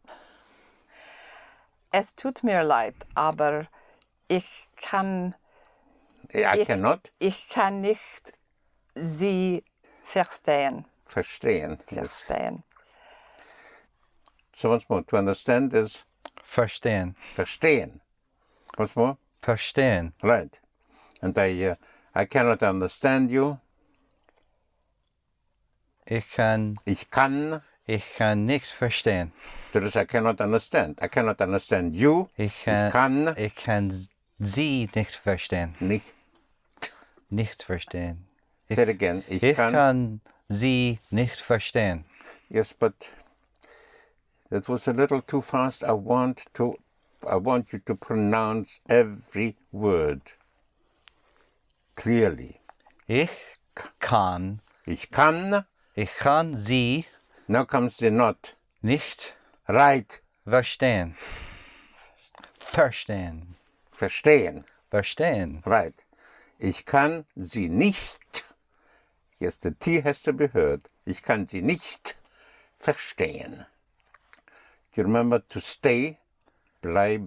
Es tut mir leid, aber ich kann, I Ich- cannot ich kann nicht Sie verstehen. verstehen. Yes. Verstehen. So once more, to understand is Verstehen. verstehen. Once more, Verstehen. right. And I, uh, I cannot understand you. Ich kann. Ich kann. Ich kann nicht verstehen. That is, I cannot understand. I cannot understand you. Ich kann. ich kann Ich kann Sie nicht verstehen. nicht. Nicht verstehen. Say it again. Ich, Ich kann. kann Sie nicht verstehen. Yes, but that was a little too fast. I want to. I want you to pronounce every word clearly. Ich kann. Ich kann. Ich kann Sie Now comes the not. nicht Right. verstehen. Verstehen. Verstehen. Verstehen. Right. Ich kann sie nicht. Yes, the T has to be heard. Ich kann sie nicht verstehen. You remember to stay, bleib,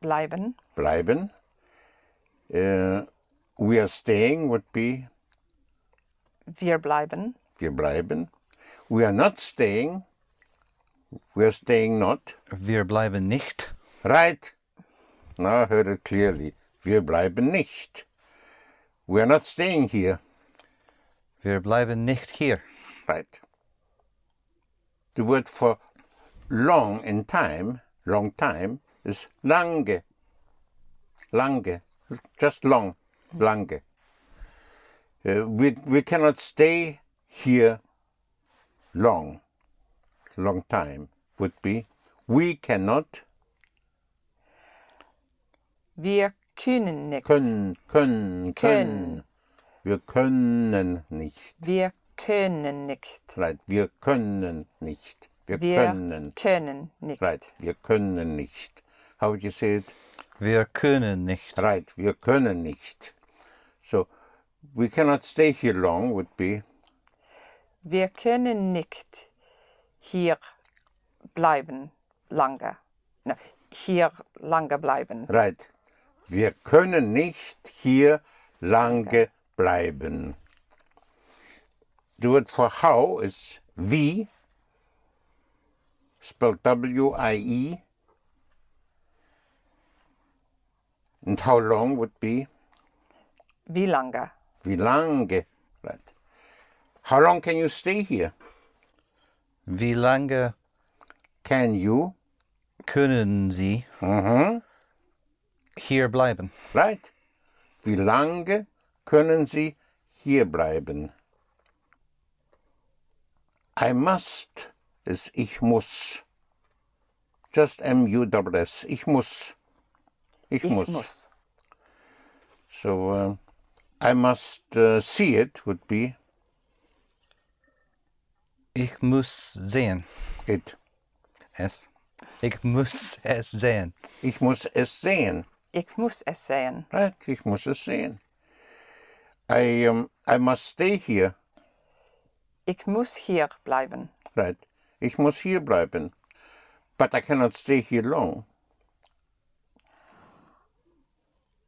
Bleiben. bleiben. Uh, we are staying would be Wir bleiben. Wir bleiben. We are not staying. We are staying not. Wir bleiben nicht. Right. Now I heard it clearly. Wir bleiben nicht. We are not staying here. Wir bleiben nicht hier. Right. The word for long in time, long time, is lange. Lange. Just long. Lange. Uh, we, we cannot stay here long. Long time would be. We cannot Wir können nicht. können, können, können. Wir können nicht. Wir können nicht. Right. Wir können nicht. Wir, Wir können. können nicht. Right. Wir können nicht. How would you say it? Wir können nicht. Right. Wir können nicht. So, we cannot stay here long would be Wir können nicht hier bleiben lange. No, hier lange bleiben. right. Wir können nicht hier lange bleiben. The word for how is wie, spelled W-I-E. And how long would be Wie lange? wie lange. Right. How long can you stay here? Wie lange Can you? können Sie hier bleiben? Right. Wie lange können Sie hier bleiben? I must ist ich muss. Just M-U-S-S. Ich muss. Ich, Ich muss. muss. So uh, I must uh, see it would be Ich muss sehen. it. Es. Ich muss es sehen. Ich muss es sehen. Ich muss es sehen. Right. Ich muss es sehen. I, um, I must stay here. Ich muss hier bleiben. Right. Ich muss hier bleiben. But I cannot stay here long.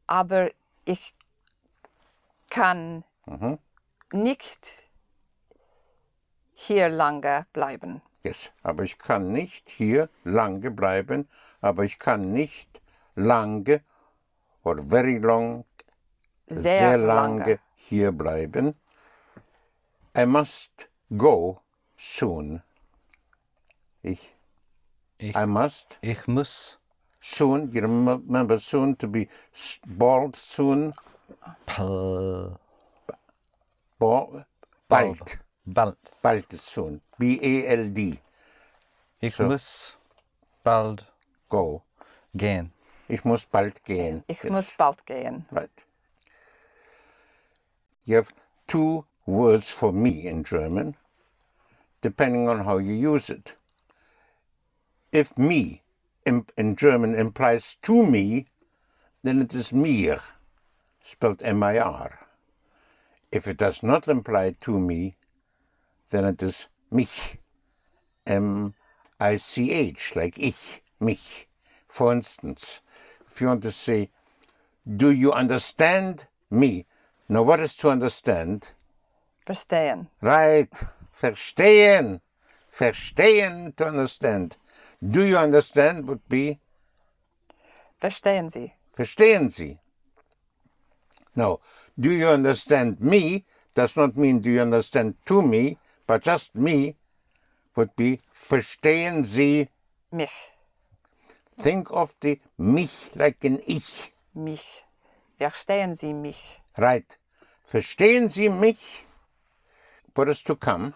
Aber ich kann nicht hier lange bleiben. Yes. Aber ich kann nicht hier lange bleiben. Aber ich kann nicht lange or very long, Sehr, lange, lange. hier bleiben. I must go soon. Ich. Ich- I must Ich muss soon. You rem- remember soon to be s- bald soon. pl Bald. Bald. Bald. Bald is soon. B-A-L-D. Ich So. muss bald Go. gehen. Ich muss bald gehen. Ich Yes. muss bald gehen. Right. You have two words for me in German, depending on how you use it. If me in, in German implies to me, then it is mir, spelled M-I-R. If it does not imply to me, then it is mich, M-I-C-H, like ich, mich. For instance, if you want to say, do you understand me? Now, what is to understand? Verstehen. Right. Verstehen. Verstehen to understand. Do you understand would be Verstehen Sie. verstehen Sie. Now, do you understand me does not mean do you understand to me, but just me would be verstehen Sie. Mich. Think of the mich like an ich. Mich. Verstehen Sie mich. Right. Verstehen Sie mich? What is to come?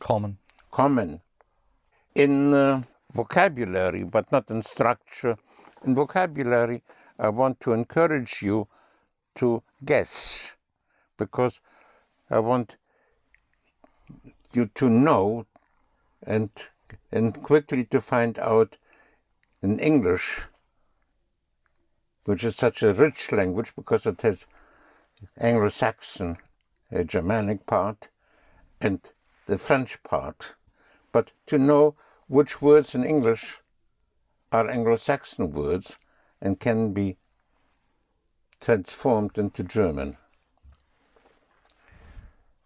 Kommen. common in uh, vocabulary, but not in structure. In vocabulary, I want to encourage you to guess because I want you to know and and quickly to find out in English, which is such a rich language because it has Anglo-Saxon, a Germanic part, and the French part, but to know which words in English are Anglo Saxon words and can be transformed into German.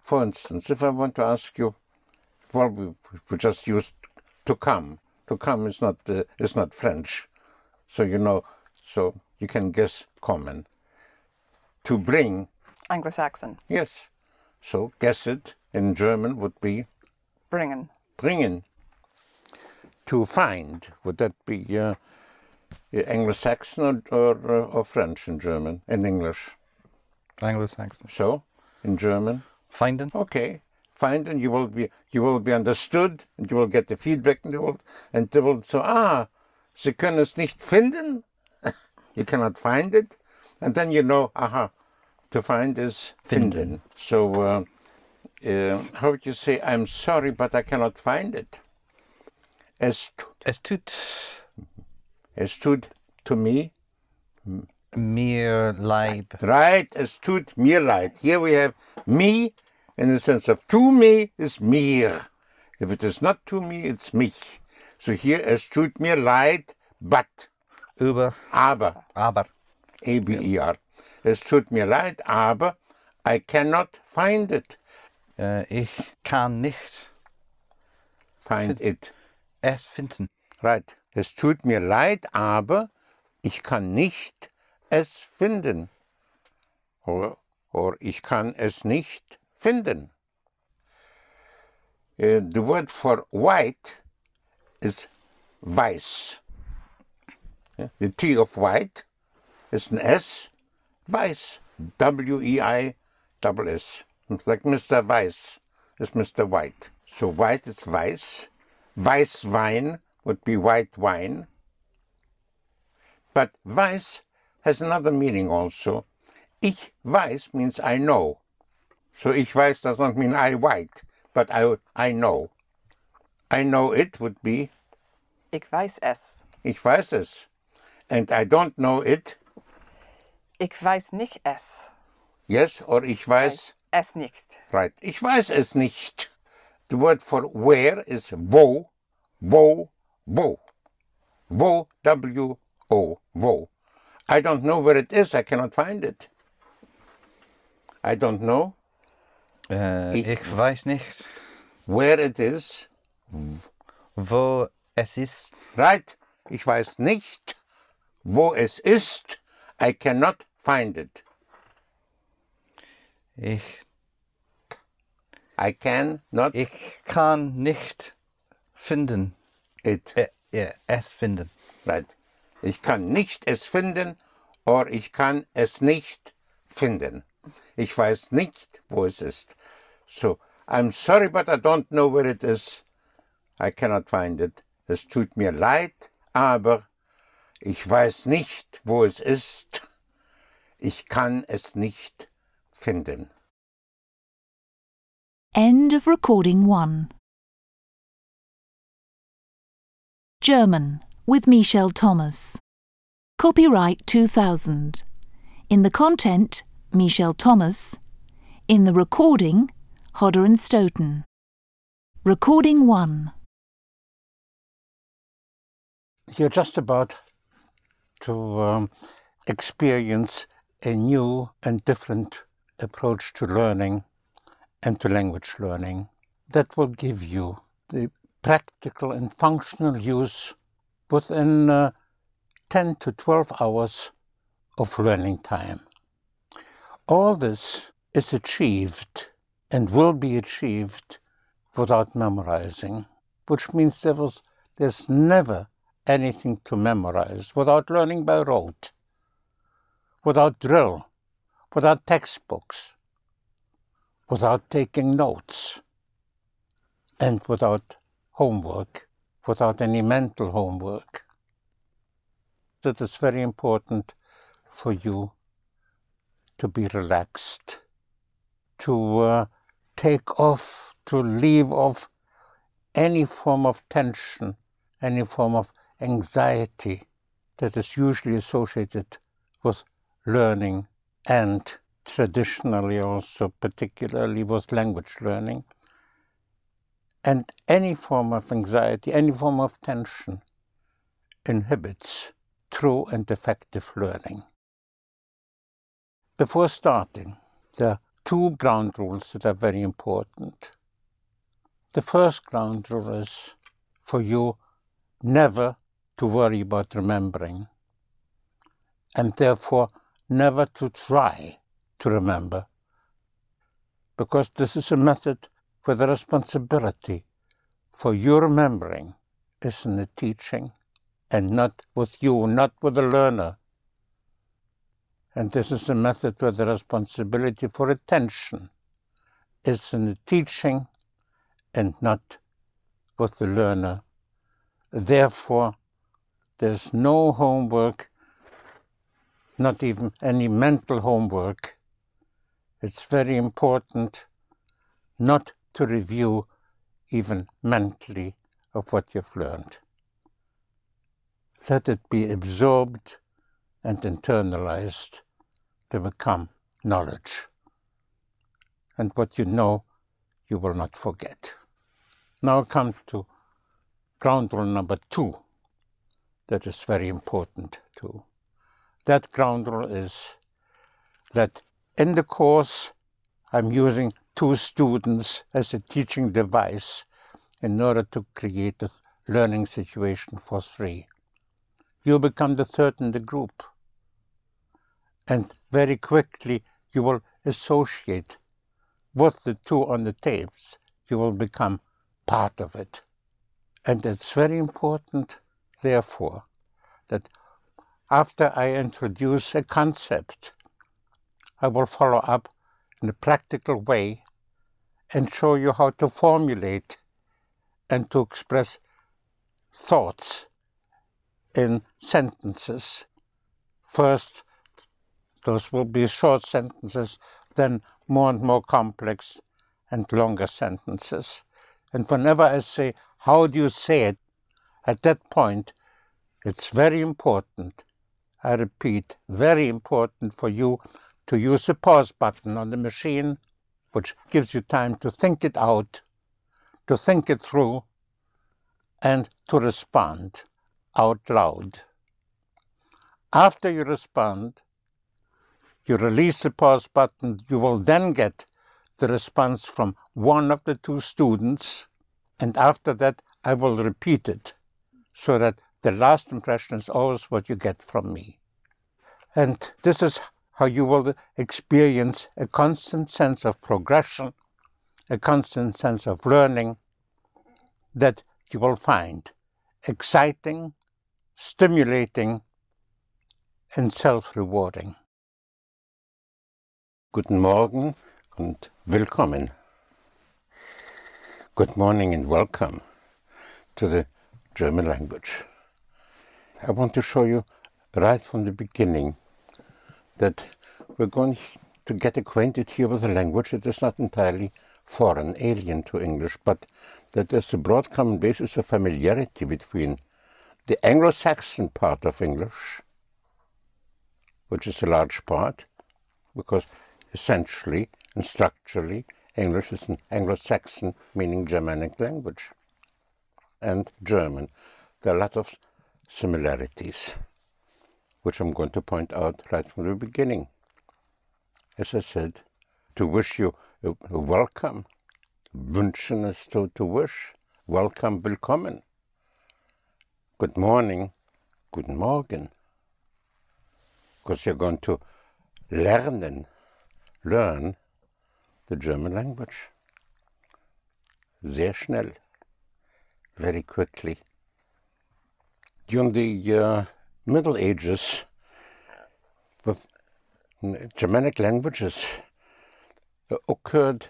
For instance, if I want to ask you, well, we, we just used to come. To come is not uh, is not French, so you know, so you can guess common. To bring, Anglo-Saxon. yes, so guess it in German would be Bringen. bringen. To find, would that be uh, Anglo-Saxon or, or, or French in German, in English? Anglo-Saxon. So, in German, Finden. okay, find and you will be you will be understood and you will get the feedback and they will and they will so ah, Sie können es nicht finden, <laughs> you cannot find it, and then you know aha, to find is finden. So, uh, uh, how would you say? I'm sorry, but I cannot find it. Es tut. Es tut Es tut to me. Mir leid. Right, es tut mir leid. Here we have me in the sense of to me is mir. If it is not to me, it's mich. So here es tut mir leid, but, Über, aber, aber. A-B-E-R. Es tut mir leid, aber I cannot find it. Äh, ich kann nicht Find it. es finden. Right. Es tut mir leid, aber ich kann nicht es finden. Or, or ich kann es nicht finden. Uh, the word for white is weiß. The T of white is an S. Weiß. W-E-I double S. Like Mr. Weiß is Mr. White. So white is weiß. Weißwein would be white wine. But weiß has another meaning also. Ich weiß means I know. So ich weiß does not mean I white, but I, I know. I know it would be Ich weiß es. ich weiß es. And I don't know it, Ich weiß nicht es. yes, or ich weiß, Es nicht. right. Ich weiß es nicht. The word for where is wo, wo, wo. Wo, W-O, wo. I don't know where it is, I cannot find it. I don't know Äh, Ich- ich weiß nicht, where it is, wo es ist. right? Ich weiß nicht, wo es ist. I cannot find it. Ich, I can not ich kann nicht finden. it. Äh, ja, es finden. Right. Ich kann nicht es finden or ich kann es nicht finden. Ich weiß nicht, wo es ist. So, I'm sorry, but I don't know where it is. I cannot find it. Es tut mir leid, aber ich weiß nicht, wo es ist. Ich kann es nicht finden. End of recording 1. German with Michel Thomas. Copyright 2000. In the content, Michel Thomas. In the recording, Hodder and Stoughton. Recording 1. You're just about to um, experience a new and different approach to learning and to language learning that will give you the practical and functional use within uh, 10 to 12 hours of learning time. All this is achieved and will be achieved without memorizing, which means there was, there's never anything to memorize without learning by rote, without drill, without textbooks, without taking notes, and without homework, without any mental homework. That is very important for you to be relaxed, to uh, take off, to leave off any form of tension, any form of anxiety that is usually associated with learning and traditionally also particularly with language learning. And any form of anxiety, any form of tension inhibits true and effective learning. Before starting, there are two ground rules that are very important. The first ground rule is for you never to worry about remembering, and therefore never to try to remember, because this is a method where the responsibility for your remembering is in the teaching and not with you, not with the learner. And this is a method where the responsibility for attention is in the teaching and not with the learner. Therefore, there's no homework, not even any mental homework. It's very important not to review even mentally of what you've learned. Let it be absorbed and internalized to become knowledge. And what you know, you will not forget. Now come to ground rule number two. That is very important too. That ground rule is that in the course I'm using two students as a teaching device in order to create a learning situation for three. You become the third in the group. And very quickly you will associate with the two on the tapes. You will become part of it. And it's very important, therefore, that after I introduce a concept, I will follow up in a practical way and show you how to formulate and to express thoughts in sentences. First, those will be short sentences, then more and more complex and longer sentences. And whenever I say, How do you say it? at that point, it's very important, I repeat, very important for you to use the pause button on the machine, which gives you time to think it out, to think it through, and to respond out loud. After you respond, you release the pause button, you will then get the response from one of the two students, and after that, I will repeat it so that the last impression is always what you get from me. And this is how you will experience a constant sense of progression, a constant sense of learning that you will find exciting, stimulating, and self rewarding. Guten Morgen und willkommen. Good morning and welcome to the German language. I want to show you right from the beginning that we're going to get acquainted here with a language that is not entirely foreign, alien to English, but that there's a broad common basis of familiarity between the Anglo-Saxon part of English, which is a large part, because essentially and structurally, English is an Anglo-Saxon, meaning Germanic language, and German. There are a lot of similarities, which I'm going to point out right from the beginning. As I said, to wish you a, welcome, wünschen is to, to wish, welcome, willkommen. Good morning, guten Morgen, because you're going to lernen learn the German language. Sehr schnell, very quickly. During the uh, Middle Ages, with Germanic languages, uh, occurred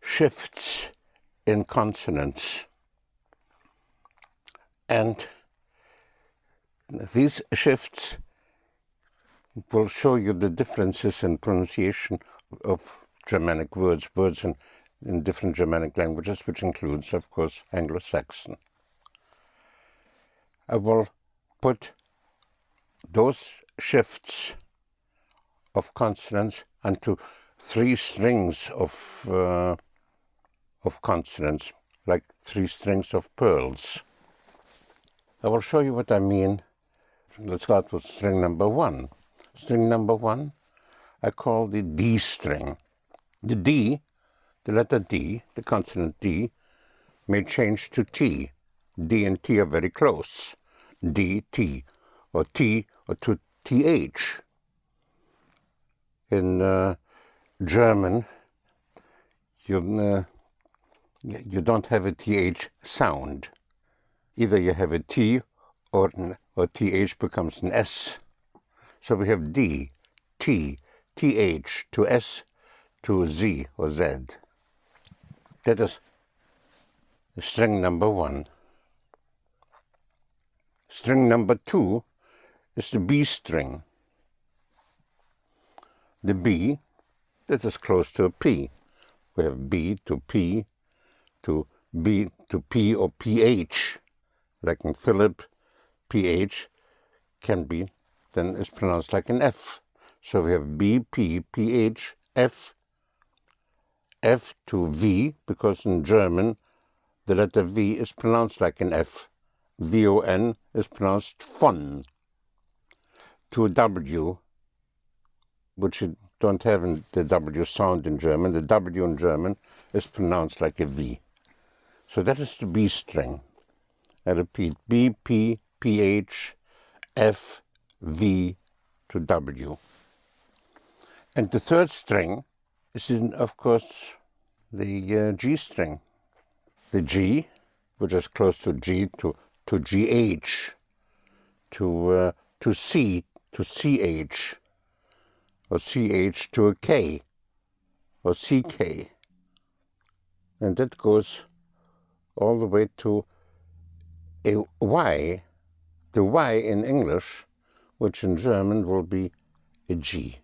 shifts in consonants. And these shifts will show you the differences in pronunciation of Germanic words, words in, in different Germanic languages, which includes, of course, Anglo-Saxon. I will put those shifts of consonants onto three strings of, uh, of consonants, like three strings of pearls. I will show you what I mean. Let's start with string number one. String number one I call the D string. The D, the letter D, the consonant D, may change to T. D and T are very close. D, T, or T, or to TH. In uh, German, you, uh, you don't have a TH sound. Either you have a T or, or TH becomes an S. So we have D, T, TH to S to Z or Z. That is string number one. String number two is the B string. The B, that is close to a P. We have B to P to B to P or PH, like in Philip, PH can be, then is pronounced like an F. So we have B, P, PH, F, F to V, because in German the letter V is pronounced like an F. V-O-N is pronounced von. To W, which you don't have in the W sound in German, the W in German is pronounced like a V. So that is the B string. I repeat, B, P, P, H, F, V to W. And the third string is, in, of course, the uh, G string. The G, which is close to G, to, to GH, to, uh, to C, to CH, or CH to a K, or CK. And that goes all the way to a Y, the Y in English, which in German will be a G.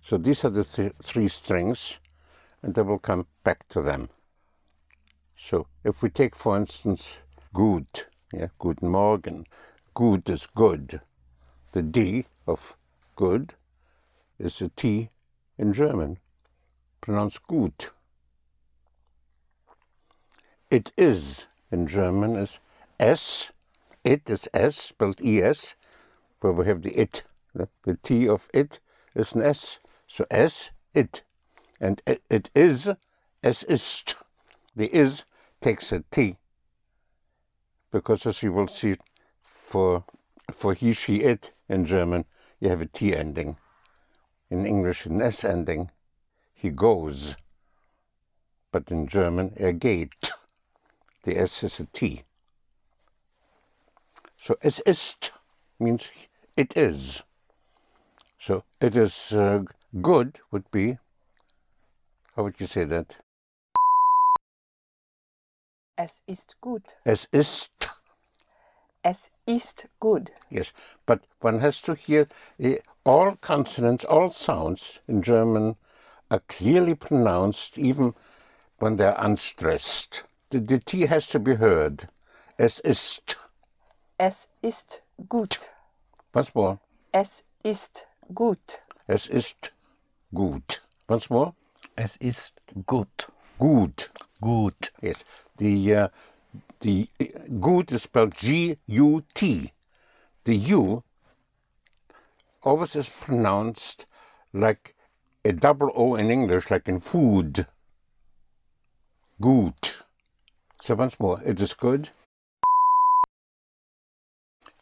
So these are the th three strings, and I will come back to them. So if we take, for instance, good, yeah, guten Morgen, gut is good. The D of good is a T in German, pronounced gut. It is in German is S. It is S, spelled ES, where we have the it. The, T of it is an S. So S, it. And it, it is, es ist. The is takes a T. Because as you will see, for, for he, she, it in German, you have a T ending. In English, an S ending. He goes. But in German, er geht. The S is a T. So es ist means it is. So it is uh, good would be, how would you say that? Es ist gut. Es ist, Es ist gut. yes. But one has to hear uh, all consonants, all sounds in German are clearly pronounced even when they're unstressed. The, the T has to be heard. Es ist. Es ist gut. Once more. Es ist gut. Es ist gut. Once more. Es ist gut. Gut. Gut. Yes. The uh, the gut is spelled G U T. The U always is pronounced like a double O in English, like in food. Gut. So once more, it is good.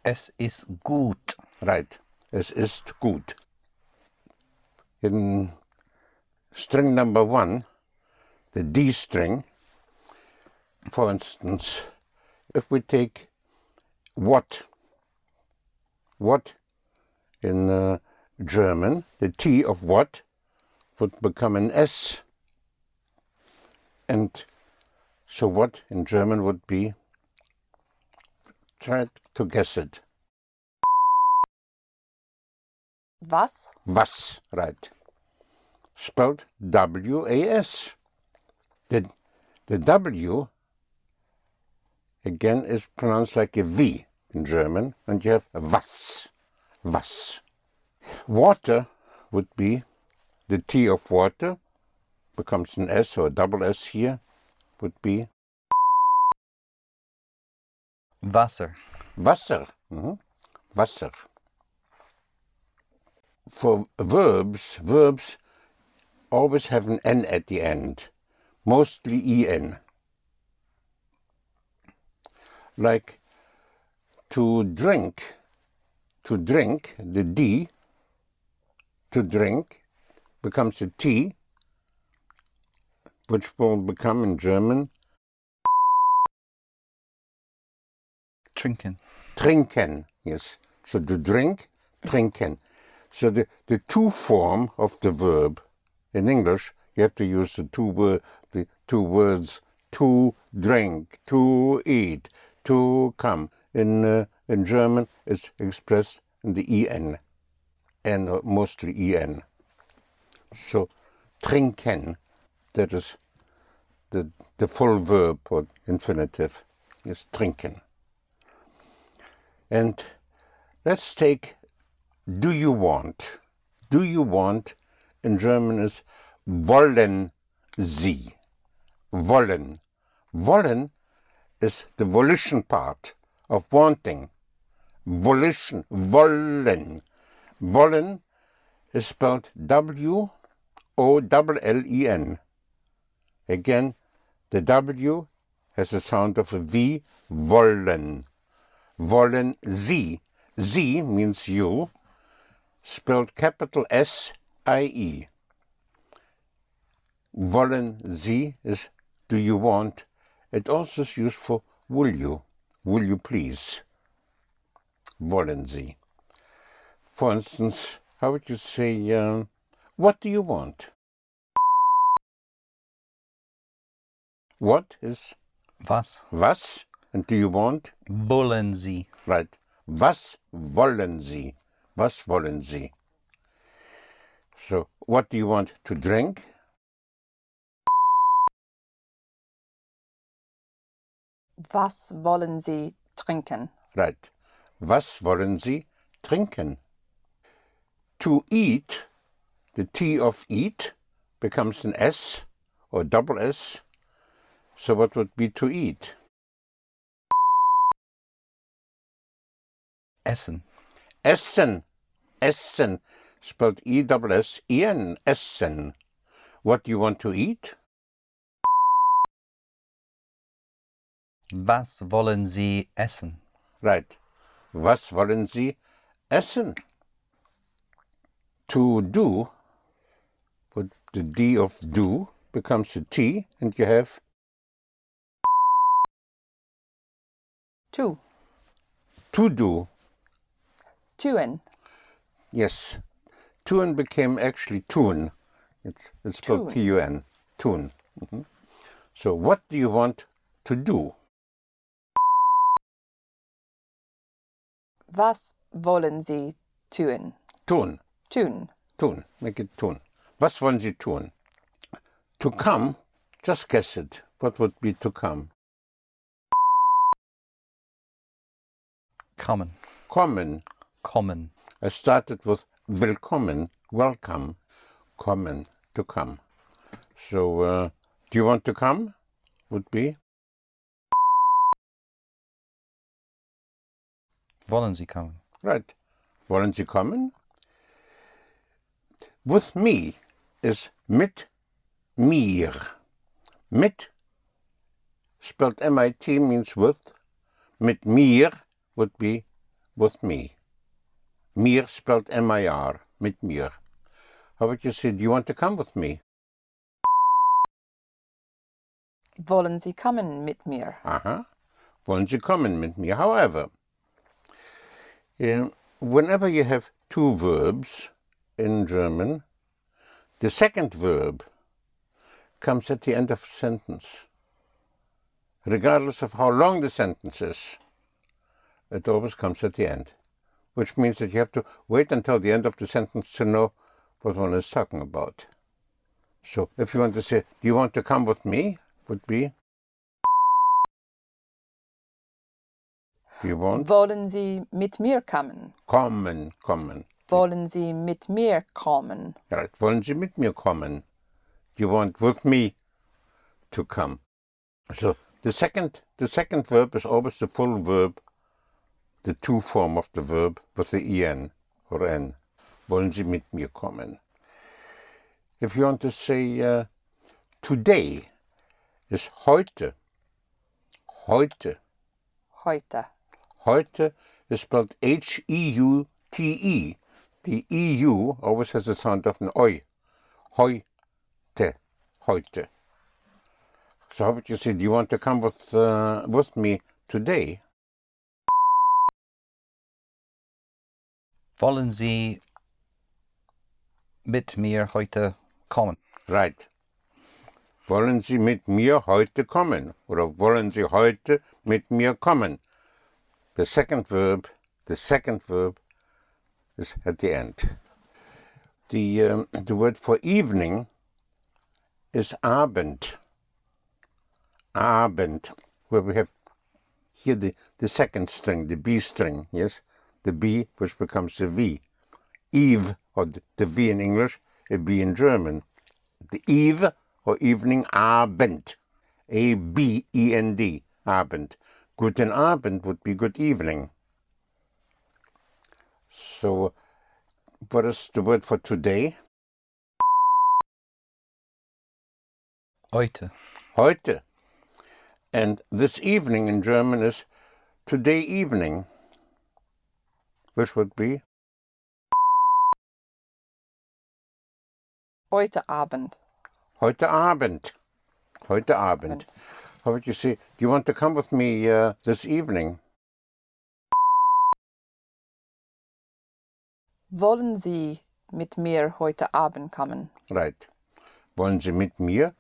Es ist gut. Right. Es ist gut. In string number one, the D string, for instance, if we take what, what in uh, German, the T of what would become an S. And so what in German would be, try to guess it. Was? Was, right. Spelled W A S. The, the W again is pronounced like a V in German, and you have was. Was. Water would be the T of water, becomes an S or a double S here, would be Wasser. Wasser. Mhm. Wasser. For verbs, verbs always have an N at the end, mostly EN. Like to drink, to drink, the D, to drink, becomes a T, which will become in German Trinken. trinken. Yes. So to drink, trinken. So the, the to form of the verb in English, you have to use the two word, the two words to drink, to eat, to come. In uh, in German, it's expressed in the en, and uh, mostly en. So trinken, that is the, the full verb or infinitive is trinken. And let's take do you want? Do you want in German is wollen Sie. Wollen. Wollen is the volition part of wanting. Volition. Wollen. Wollen is spelled W O L L E N. Again, the W has the sound of a V. Wollen. Wollen Sie. Sie means you, spelled capital S I E. Wollen Sie is do you want? It also is used for will you, will you please. Wollen Sie. For instance, how would you say, um, what do you want? What is Was was and do you want? wollen Sie? Right. Was wollen Sie? Was wollen Sie? So, what do you want to drink? Was wollen Sie trinken? Right. Was wollen Sie trinken? To eat, the T of eat becomes an S or double S. So what would be to eat? Essen. Essen. Essen. Spelled E double S E N. Essen. What do you want to eat? Was wollen Sie essen? Right. Was wollen Sie essen? To do, but the D of do becomes a T, and you have Tu. to do. Tun. Yes. Tun became actually tun. It's, it's spelled Tun. T U N. Tun. Mhm. So, what do you want to do? Was wollen Sie tun? Tun. Tun. Tun. Make it tun. Was wollen Sie tun? To come, just guess it. What would be to come? Kommen. Kommen. Kommen. I started with willkommen, welcome, kommen, to come. So, uh, do you want to come? Would be Wollen Sie kommen? right. Wollen Sie kommen? With me is mit mir. Mit, spelled M-I-T, means with. Mit mir would be with me. Mir spelled M-I-R, mit mir. How would you say, do you want to come with me? Wollen Sie kommen mit mir? Aha. Wollen Sie kommen mit mir? However, um, whenever you have two verbs in German, the second verb comes at the end of a sentence. Regardless of how long the sentence is, it always comes at the end, which means that you have to wait until the end of the sentence to know what one is talking about. So if you want to say, Do you want to come with me? would be Want? Wollen Sie mit mir kommen? Kommen, kommen. Wollen Sie mit mir kommen? Right. Wollen Sie mit mir kommen? You want with me to come. So the second the second verb is always the full verb, the two form of the verb with the en or n. Wollen Sie mit mir kommen? If you want to say uh, today is heute. Heute. Heute. Heute is spelled H E U T E. The EU always has the sound of an oi. Heute. Heute. So how would you say, do you want to come with, uh, with me today? Wollen Sie mit mir heute kommen? Right. Wollen Sie mit mir heute kommen? Oder wollen Sie heute mit mir kommen? The second verb, the second verb is at the end. The, um, the word for evening is Abend. Abend, where we have here the, the second string, the B string, yes? The B, which becomes the V. Eve, or the, the V in English, a B in German. The Eve, or evening, Abend. A B E N D, Abend. Guten Abend would be good evening. So, what is the word for today? Heute. Heute. And this evening in German is today evening, which would be Heute Abend. heute Abend. Heute Abend. How would you say, do you want to come with me uh, this evening? Wollen Sie mit mir heute Abend kommen? Right. Wollen Sie mit mir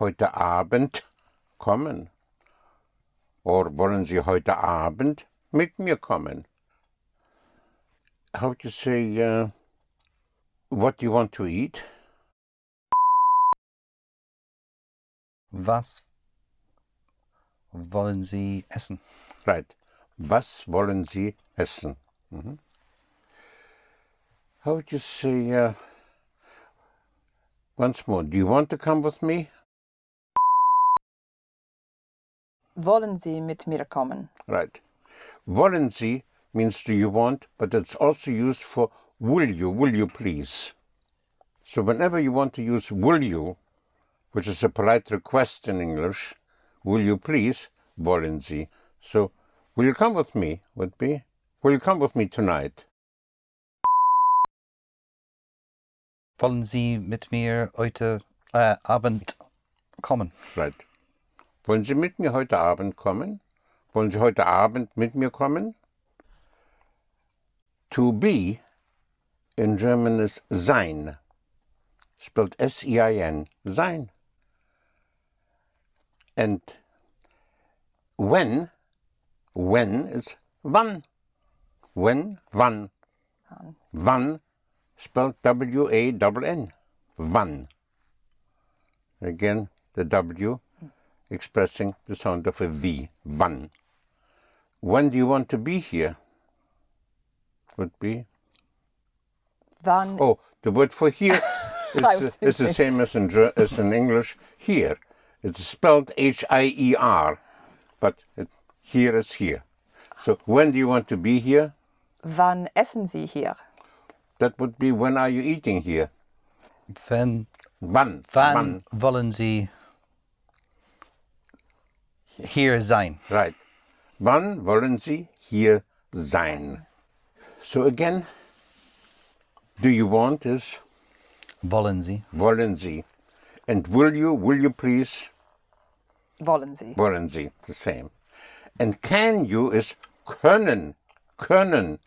heute Abend kommen? Or wollen Sie heute Abend mit mir kommen? How would you say, uh, what do you want to eat? Was wollen Sie essen? Right. Was wollen Sie essen? Mhm. How would you say, uh, once more, do you want to come with me? Wollen Sie mit mir kommen? Right. Wollen Sie means do you want, but it's also used for will you, will you please. So whenever you want to use will you, which is a polite request in English, will you please, wollen Sie. So, will you come with me would be, will you come with me tonight? Wollen Sie mit mir heute äh, Abend kommen? Right. Wollen Sie mit mir heute Abend kommen? Wollen Sie heute Abend mit mir kommen? To be in German is sein. Spelled S-E-I-N. Sein. And when, when is wann. When, wann. Wann spelled W-A-N-N. Wann. Again, the W expressing the sound of a V. Wann. When do you want to be here? Would be. Wann? Oh, the word for here <laughs> is, is, the, is the thinking. same as in, as in English. Here. It's spelled H I E R, but it, here is here. So when do you want to be here? Wann essen Sie hier? That would be when are you eating here? Wann, Wann? wann wollen Sie hier sein? Right. Wann wollen Sie hier sein? So again, do you want is Wollen Sie? wollen Sie. And will you, will you please, Wollen Sie? wollen Sie, the same. And can you is können, können,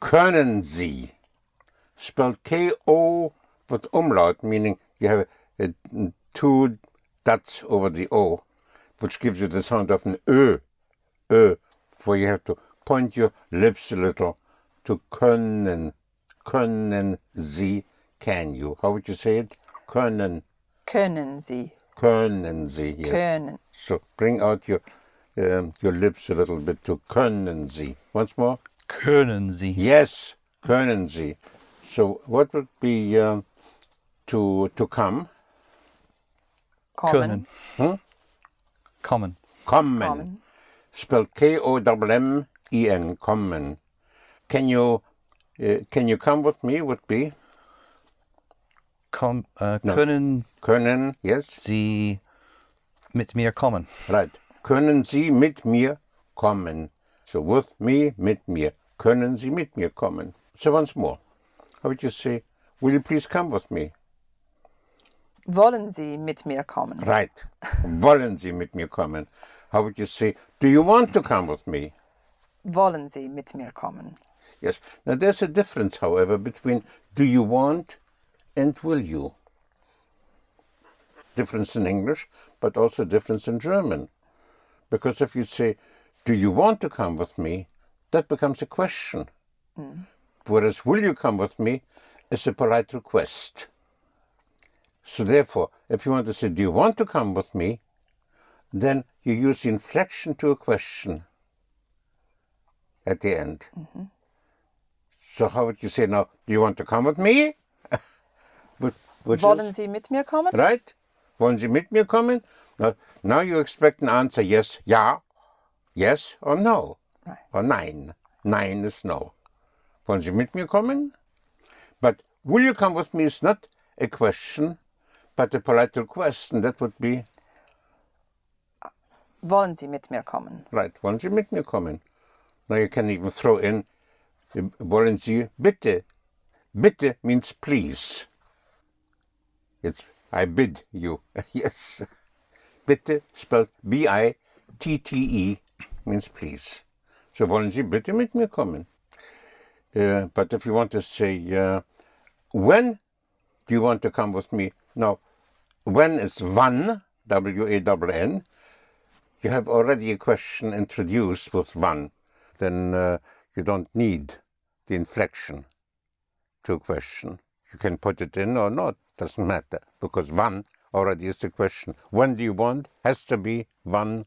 können Sie. Spelled K-O with umlaut, meaning you have uh, two dots over the O, which gives you the sound of an Ö, Ö, where you have to point your lips a little to können, können Sie, can you. How would you say it? Können, Können Sie? können Sie, yes. Können. So bring out your um, your lips a little bit to können Sie. Once more. Können Sie? Yes, können Sie. So what would be um, to to come? Kommen. Können. Kommen. Kommen. Kommen. Spelled K O M M E N. Kommen. Can you uh, can you come with me? Would be Komm, äh, eh, Können können. Yes, Sie mit mir kommen? right. Können Sie mit mir kommen? So with me, mit mir. Können Sie mit mir kommen? So once more. How would you say? Will you please come with me? Wollen Sie mit mir kommen? Right. Wollen Sie mit mir kommen? How would you say, do you want to come with me? Wollen Sie mit mir kommen? Yes. Now there's a difference, however, between do you want and will you. Difference in English, but also difference in German. Because if you say, do you want to come with me? That becomes a question. Hmm. Whereas will you come with me is a polite request. So therefore, if you want to say, do you want to come with me? then you use the inflection to a question at the end. Mm-hmm. So how would you say now, do you want to come with me? Wollen is- Sie mit mir kommen? Right? Wollen Sie mit mir kommen? Now, you expect an answer yes, ja, yes or no. Right. Or nein. Nein is no. Wollen Sie mit mir kommen? But will you come with me is not a question, but a polite question. That would be, Wollen Sie mit mir kommen? right, wollen Sie mit mir kommen? Now you can even throw in, wollen Sie bitte. Bitte means please. It's, I bid you. <laughs> yes. Bitte spelled B-I-T-T-E means please. So wollen Sie bitte mit mir kommen? Uh, but if you want to say, uh, when do you want to come with me? Now, when is wann, W-A-N-N. You have already a question introduced with wann. Then uh, you don't need the inflection to a question. You can put it in or not, doesn't matter, because one already is the question. When do you want? Has to be one.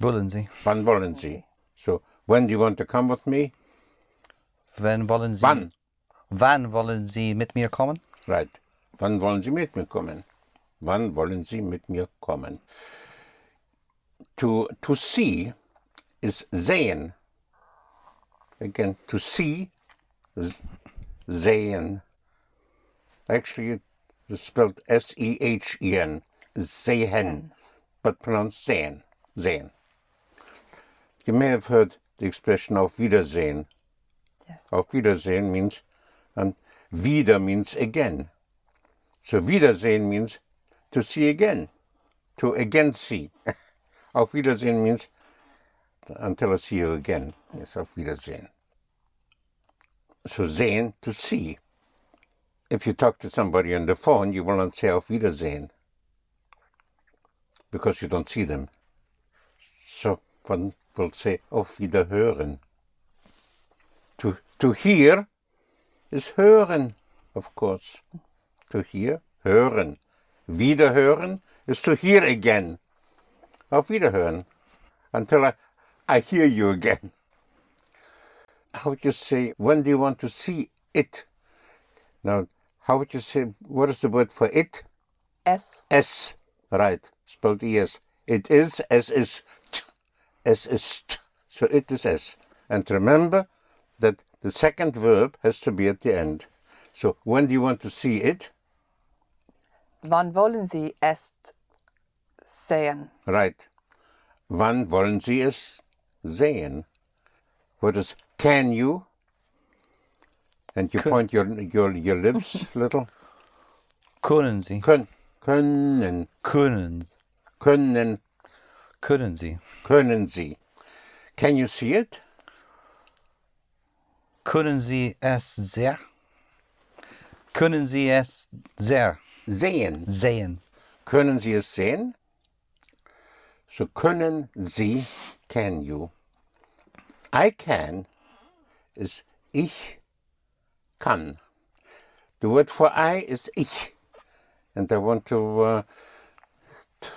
Wollen Sie? wann wollen Sie? So, when do you want to come with me? Wann wollen Sie? Wann? Wann wollen Sie mit mir kommen? Right. Wann wollen Sie mit mir kommen? Wann wollen Sie mit mir kommen? To, to see is sehen. Again, to see is sehen. Actually, it's spelled S-E-H-E-N. Sehen, but pronounced sehen. Sehen. You may have heard the expression auf Wiedersehen. Yes. Auf Wiedersehen means, and wieder means again. So Wiedersehen means to see again, to again see. <laughs> auf Wiedersehen means until I see you again. Yes, auf Wiedersehen. Sehen, to see. If you talk to somebody on the phone, you will not say auf Wiedersehen because you don't see them. So one will say auf Wiederhören. To, to hear is hören, of course. To hear, hören. Wiederhören is to hear again. Auf Wiederhören. Until I, I hear you again. How would you say, when do you want to see it? Now, how would you say, what is the word for it? Es. S. Right, spelled ES. It is, S is t. S is t. So it is S. And remember that the second verb has to be at the end. So when do you want to see it? Wann wollen Sie es sehen? Right. Wann wollen Sie es sehen? What is can you? And you point your your your lips <laughs> little. Können Sie? Können, können, Können. können, Können Sie? können Sie. Can you see it? Können Sie es sehr? Können Sie es sehr Sehen. sehen? Können Sie es sehen? So können Sie, can you. I can is ich kann. The word for I is ich. And I want to, uh,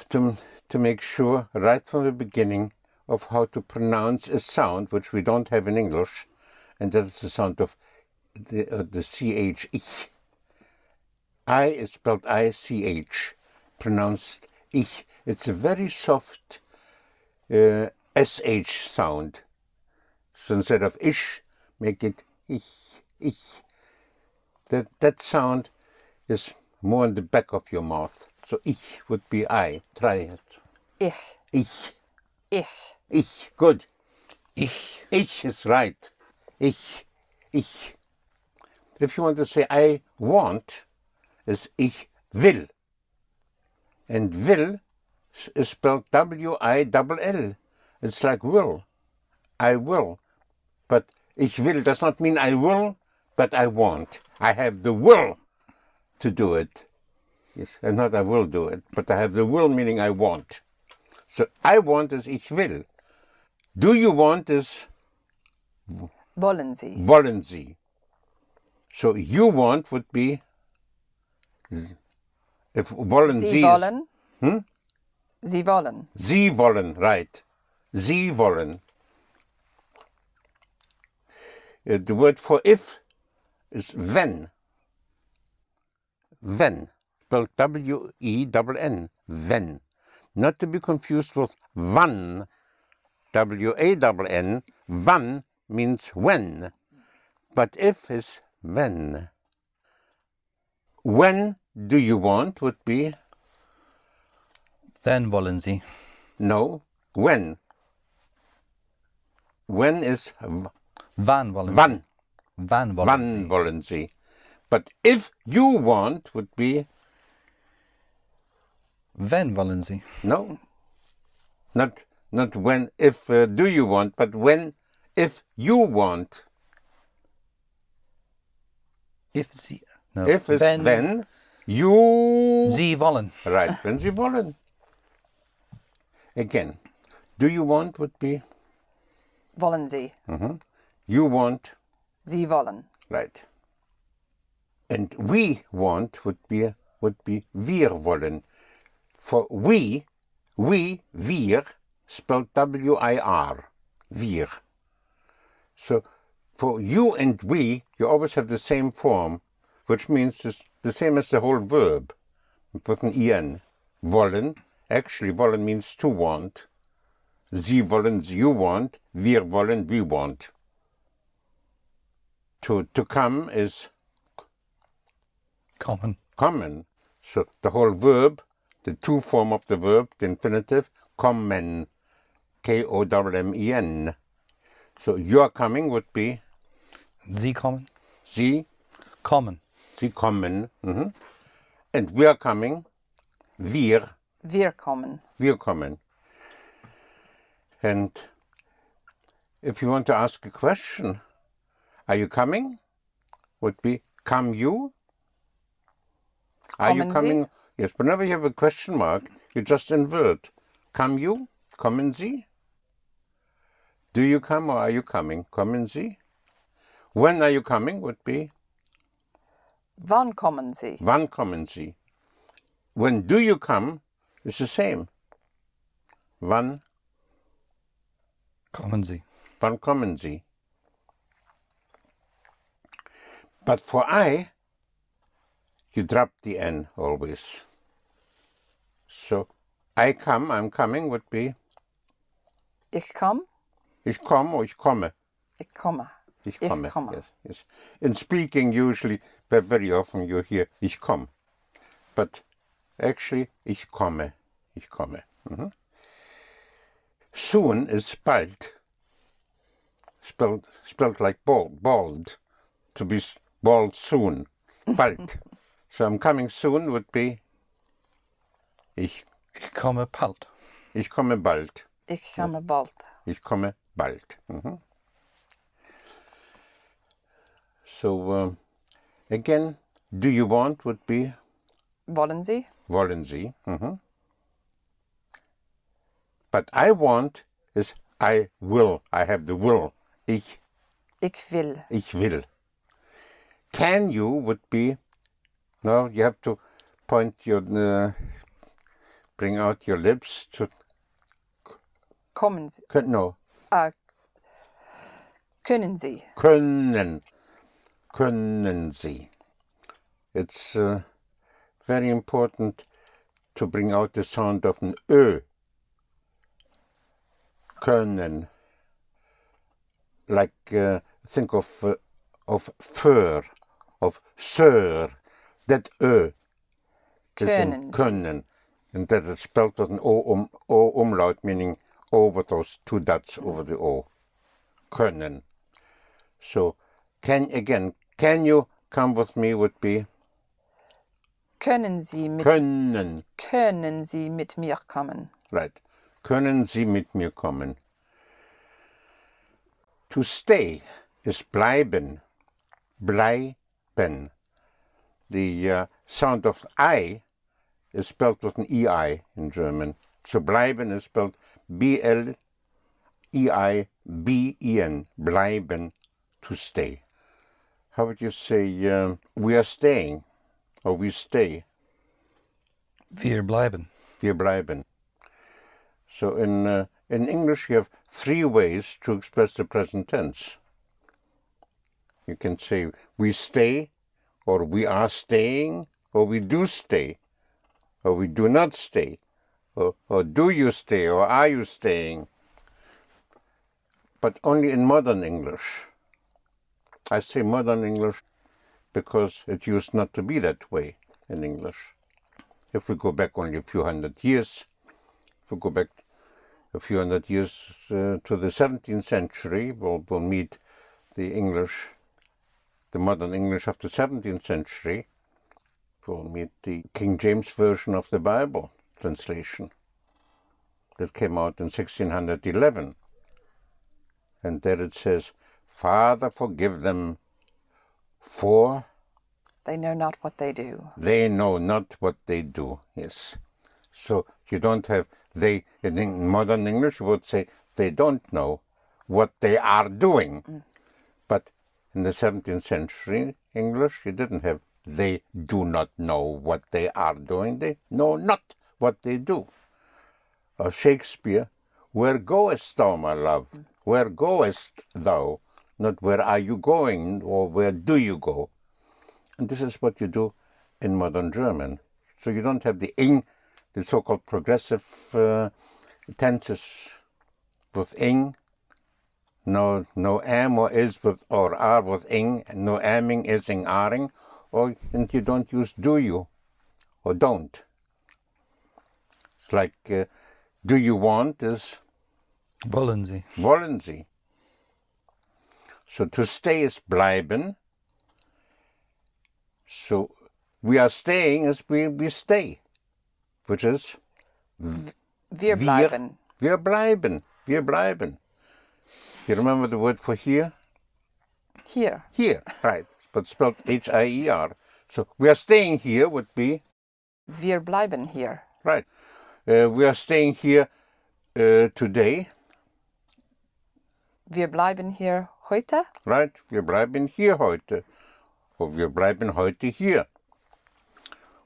to, to make sure right from the beginning of how to pronounce a sound which we don't have in English, and that is the sound of the, uh, the CH, ich. I is spelled I C H, pronounced ich. It's a very soft uh, SH sound. So instead of ish, make it ich, ich. That, that sound is more in the back of your mouth. So ich would be I. Try it. Ich. Ich, Ich. ich. Good. Ich. Ich is right. Ich, ich. If you want to say I want, is ich will. And will is spelled W-I-L-L. It's like will. I will. But ich will does not mean I will, but I want. I have the will to do it. Yes, and not I will do it, but I have the will meaning I want. So I want is ich will. Do you want is Wollen Sie? wollen Sie. So you want would be if wollen Sie Sie is- wollen? Hmm? Sie wollen. Sie wollen, right. Sie wollen. Uh, Uh, the word for if is when. When. Spelled W E N N. When. Not to be confused with wann. W A N N. Wann means when. But if is when. When do you want would be Then wollen Sie. no. When. When is w- Wann wollen Sie? wann. Wann wollen Wann Sie? wollen Sie? But if you want would be Wenn wollen Sie? no. Not not when if uh, do you want, but when if you want. If Sie. No. If is wenn when you Sie wollen. right wenn Sie wollen. Again, do you want would be Wollen Sie. You want Sie wollen. right. And we want would be would be wir wollen. For we, we, wir, spelled W-I-R, wir. So for you and we, you always have the same form, which means it's the same as the whole verb, with an en. Wollen, actually wollen means to want. Sie wollen, you want. Wir wollen, we want. To, to come is Kommen. kommen. So the whole verb, the two form of the verb, the infinitive, kommen, K-O-M-M-E-N. So your coming would be Sie kommen. Sie, Kommen. Sie kommen. mhm. And we are coming, wir, Wir kommen. wir kommen. And if you want to ask a question, are you coming? Would be, come you? Are you Kommen Sie? coming? Yes, whenever you have a question mark, you just invert. Come you? Kommen Sie? Do you come or are you coming? Kommen Sie? When are you coming would be, Wann kommen Sie? wann kommen Sie? When do you come is the same. Wann, Kommen Sie. wann kommen Sie? But for I, you drop the N always. So, I come, I'm coming would be, Ich komm. ich komme or ich komme. Ich komme. Ich Ich komme. komme. Yes, yes. In speaking, usually, but very often you hear ich komme. But actually, ich komme. Ich komme. Mhm. Soon is bald. Spelled, spelled like bald, bald. To be bald soon. Bald. so I'm coming soon would be ich, Ich komme bald. ich komme bald. Ich komme bald. Ich komme bald. Mhm. So, um, again, do you want would be Wollen Sie? wollen Sie. Mhm. But I want is I will. I have the will. Ich, Ich will. ich will. Can you would be, no, you have to point your, uh, bring out your lips to, Kommen Sie. no, Ah, können Sie? können, können Sie. It's uh, very important to bring out the sound of an Ö. Können. Like, uh, think of, uh, of fur, of sir. That Ö Können können. And that is spelled with an O, um, o umlaut, meaning O with those two dots over the O. Können. So, can again, can you come with me would be Können Sie mit, können, können Sie mit mir kommen? right? Können Sie mit mir kommen? To stay is bleiben, bleiben. The uh, sound of I is spelled with an EI in German. So bleiben is spelled B L E I B E N, bleiben, to stay. How would you say um, we are staying or we stay? Wir bleiben. Wir bleiben. So in, uh, in English, you have three ways to express the present tense. You can say we stay, or we are staying, or we do stay, or we do not stay, or, or do you stay, or are you staying? But only in modern English. I say modern English because it used not to be that way in English. If we go back only a few hundred years, if we go back a few hundred years uh, to the 17th century, we'll, we'll meet the English, the modern English of the 17th century. We'll meet the King James Version of the Bible translation that came out in 1611. And there it says, Father, forgive them, for They know not what they do. they know not what they do. Yes. So you don't have they in modern English you would say they don't know what they are doing. Mm. But in the 17th century English you didn't have they do not know what they are doing. They know not what they do. Or Shakespeare, where goest thou, my love? Where goest thou? Not where are you going or where do you go? And this is what you do in modern German. So you don't have the ing, the so-called progressive uh, tenses with ing, no no am or is with or are with ing, no aming, ising, aring, or and you don't use do you or don't. It's like uh, do you want is Wollen Sie? wollen Sie. So to stay is bleiben. So we are staying as we, we stay, which is Wir bleiben. wir bleiben, wir bleiben. You remember the word for here? Here. Here, right, but spelled H-I-E-R. So we are staying here would be, Wir bleiben hier. right, uh, we are staying here uh, today, Wir bleiben hier heute. right? Wir bleiben hier heute. Or wir bleiben heute hier.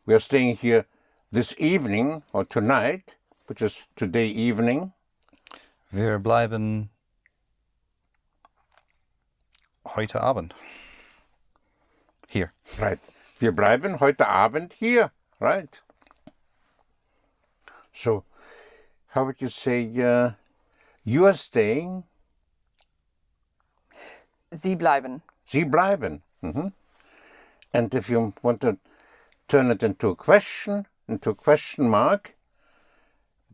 We are staying here this evening or tonight, which is today evening. Wir bleiben heute Abend. Hier. Right. Wir bleiben heute Abend hier. Right. So, how would you say uh, you are staying? Sie bleiben. Sie bleiben. Mhm. And if you want to turn it into a question, into a question mark,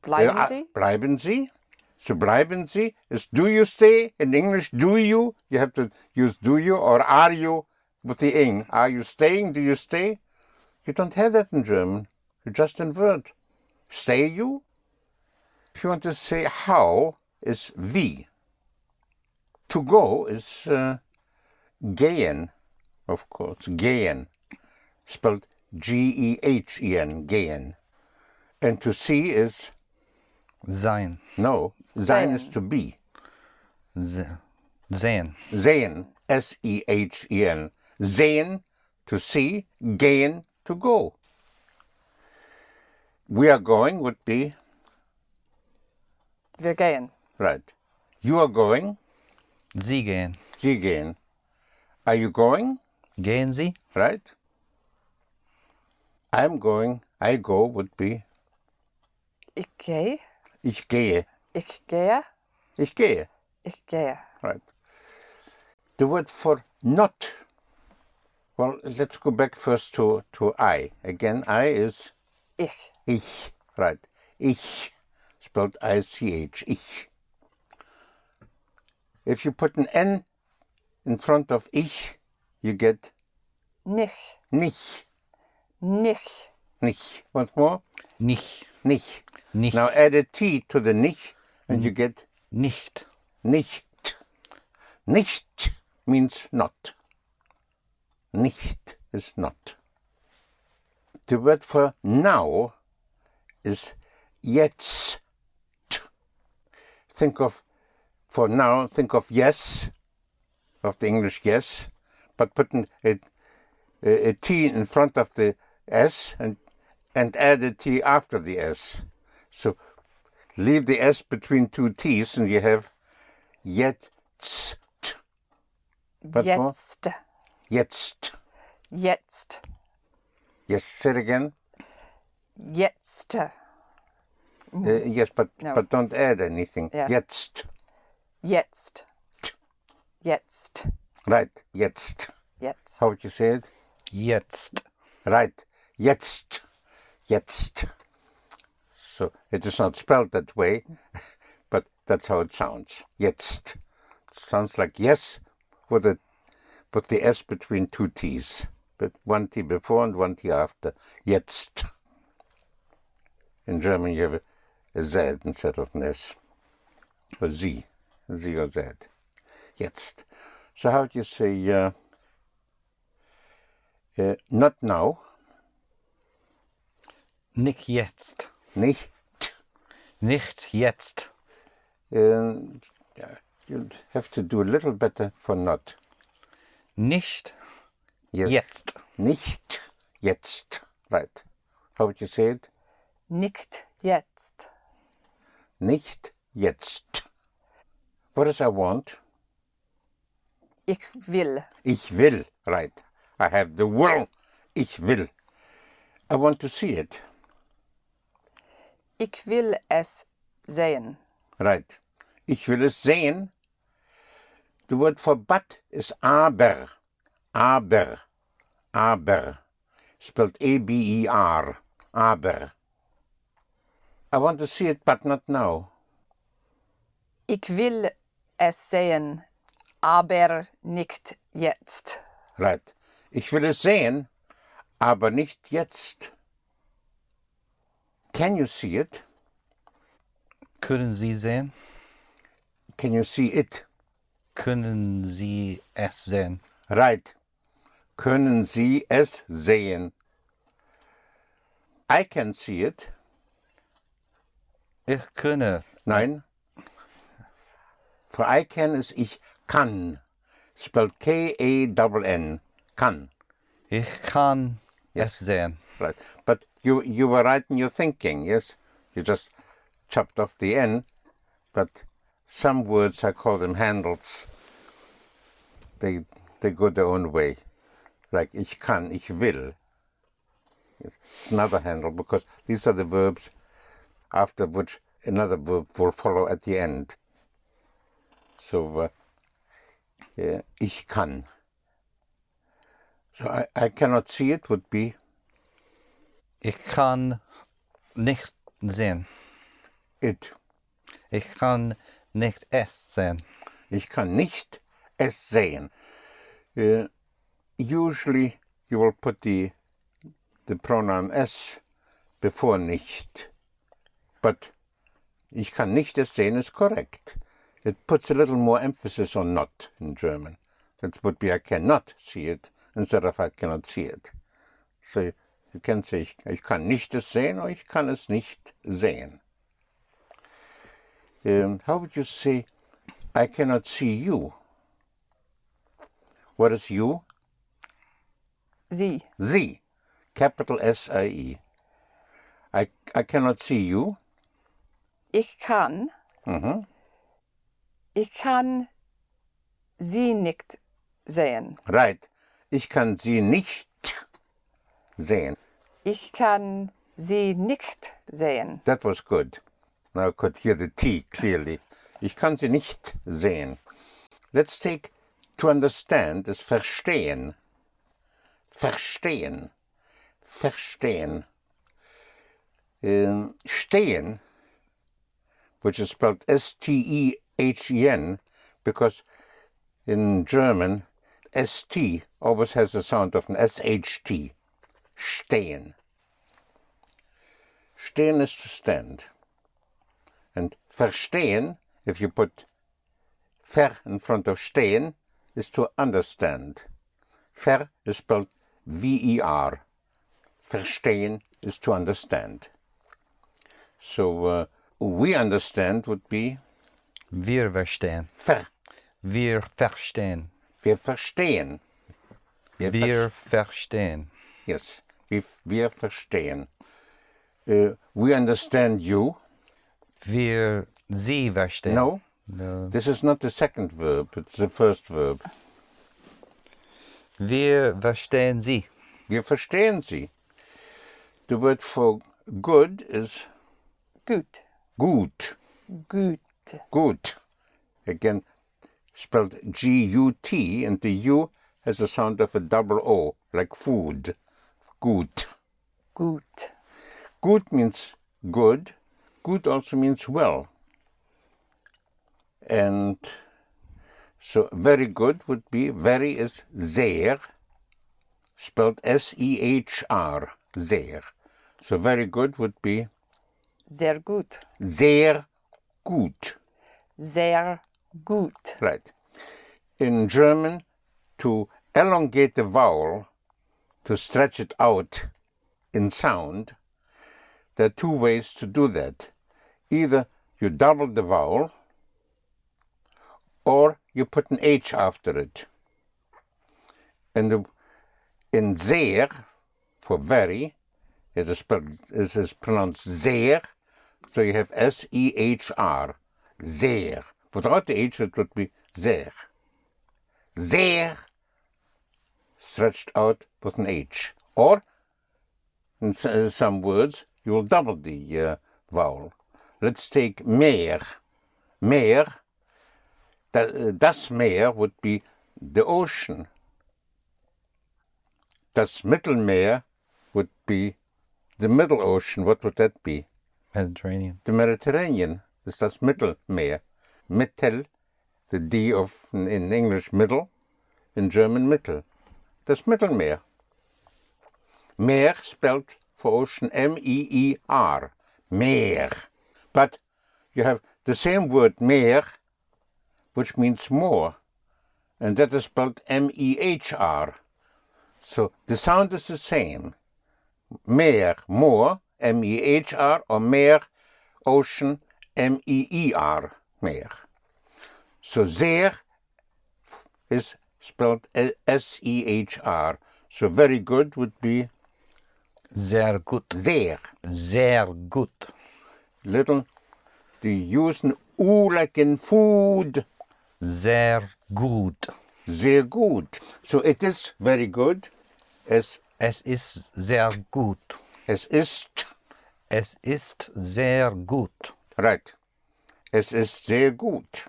Bleiben uh, Sie? Bleiben Sie. So bleiben Sie is do you stay? In English, do you? You have to use do you or are you with the ing. Are you staying? Do you stay? You don't have that in German. You just invert. Stay you? If you want to say how, is wie. To go is uh, gehen, of course. Gehen. Spelled G E H E N, gehen. And to see is Sein. no, sein is Sehen. to be. Se- Sehen. Sehen, S E H E N. Sehen, to see. Gehen, to go. We are going would be, Wir gehen. right. You are going, Sie gehen. Sie gehen. Are you going? Gehen Sie? Right? I'm going, I go would be, Ich gehe. ich gehe. Ich gehe. Ich gehe. Ich gehe. Right. The word for not. Well, let's go back first to, to I. Again, I is Ich. ich. Right. Ich. Spelled I C H. Ich. If you put an N in front of ich, you get Nicht. nicht. Nicht. Nicht. Once more. Nicht. Nicht. Nicht. Now add a T to the nicht and you mm. get Nicht. Nicht. Nicht means not. Nicht is not. The word for now is jetzt. Think of, for now, think of yes, of the English yes, but put an- a, a, a T in front of the S and, and add a T after the S. So leave the S between two T's and you have jetzt. Once more. Jetzt. Jetzt. Jetzt. Yes, say it again. Jetzt. Uh, yes, but No. but don't add anything. Yeah. Jetzt. Jetzt. Jetzt. Right, jetzt. Jetzt. How would you say it? Jetzt. Right, jetzt. Jetzt. So it is not spelled that way, <laughs> but that's how it sounds. Jetzt. sounds like yes with a with the S between two T's. But one T before and one T after. Jetzt. In German you have a Z instead of an S. Or Z. Z or Z. Jetzt. So how do you say uh, uh, not now? Nick jetzt. Nicht. Nicht jetzt. Uh, you have to do a little better for not. Nicht Yes. jetzt. Nicht jetzt. Right. How would you say it? Nicht jetzt. Nicht jetzt. What does I want? Ich will. Ich will. Right. I have the will. Ich will. I want to see it. Ich will es sehen. Right. Ich will es sehen. The word for but is aber. Aber. Aber. Spelled A-B-E-R. Aber. I want to see it, but not now. Ich will es sehen, aber nicht jetzt. Right. Ich will es sehen, aber nicht jetzt. Can you see it? Können Sie sehen? Can you see it? Können Sie es sehen? Right. Können Sie es sehen? I can see it. Ich könne. Nein. Für I can ist ich kann. Spelled K-A-N-N. Kann. Ich kann es sehen. Right. But you you were right in your thinking, yes? You just chopped off the N, but some words I call them handles. They they go their own way. Like ich kann, ich will. It's another handle because these are the verbs after which another verb will follow at the end. So uh, yeah, ich kann. So I, I cannot see it would be Ich kann nicht sehen. it. Ich kann nicht es sehen. Ich kann nicht es sehen. Uh, usually you will put the, the pronoun es before nicht. But ich kann nicht es sehen is correct. It puts a little more emphasis on not in German. That would be I cannot see it instead of I cannot see it. So can say ich, kann nicht es sehen or ich kann es nicht sehen. Um, how would you say I cannot see you? What is you? Sie. Sie. Capital S-I-E. I, I cannot see you. Ich kann. Ich kann sie nicht sehen. Right. Ich kann sie nicht sehen. Ich kann sie nicht sehen. That was good. Now I could hear the T clearly. Ich kann sie nicht sehen. Let's take to understand is verstehen. Verstehen. Verstehen. Um, stehen, which is spelled S-T-E-H-E-N, because in German, S-T always has the sound of an S-H-T. Stehen. Stehen is to stand. And verstehen, if you put ver in front of stehen, is to understand. Ver is spelled V-E-R. Verstehen is to understand. So uh, we understand would be Wir verstehen. ver. Wir verstehen. Wir verstehen. Wir Wir verstehen. Yes, wir, wir verstehen. Uh, we understand you. Wir Sie verstehen. No, No. this is not the second verb, it's the first verb. Wir verstehen Sie. Wir verstehen Sie. The word for good is Gut. gut. Gut. Gut. Again, spelled G U T, and the U has the sound of a double O, like food. Gut. Gut. Gut means good. Good also means well. And so very good would be, very is sehr, spelled S E H R, sehr. So very good would be Sehr gut. sehr gut. Sehr gut. Right. In German, to elongate the vowel, to stretch it out in sound, there are two ways to do that. Either you double the vowel, or you put an H after it. And the, in sehr, for very, it is, it is pronounced sehr, so you have S E H R, sehr. Without the H, it would be sehr. Sehr, stretched out with an H. Or, in s- uh, some words, you will double the uh, vowel. Let's take meer. Meer, das Meer would be the ocean. Das Mittelmeer would be the middle ocean. What would that be? Mediterranean. The Mediterranean is das Mittelmeer. Mittel, the D of in English middle, in German Mittel. Das Mittelmeer. Meer spelled for ocean M-E-E-R. Meer. But you have the same word meer, which means more, and that is spelled M-E-H-R. So the sound is the same. Meer, more, M-E-H-R, or meer, ocean, M-E-E-R, meer. So sehr is spelled S-E-H-R. So very good would be Sehr gut. sehr. Sehr gut. Little, they use an U like in food. Sehr gut. Sehr gut. So it is very good. Es, Es ist sehr gut. es ist, Es ist sehr gut. right. Es ist sehr gut.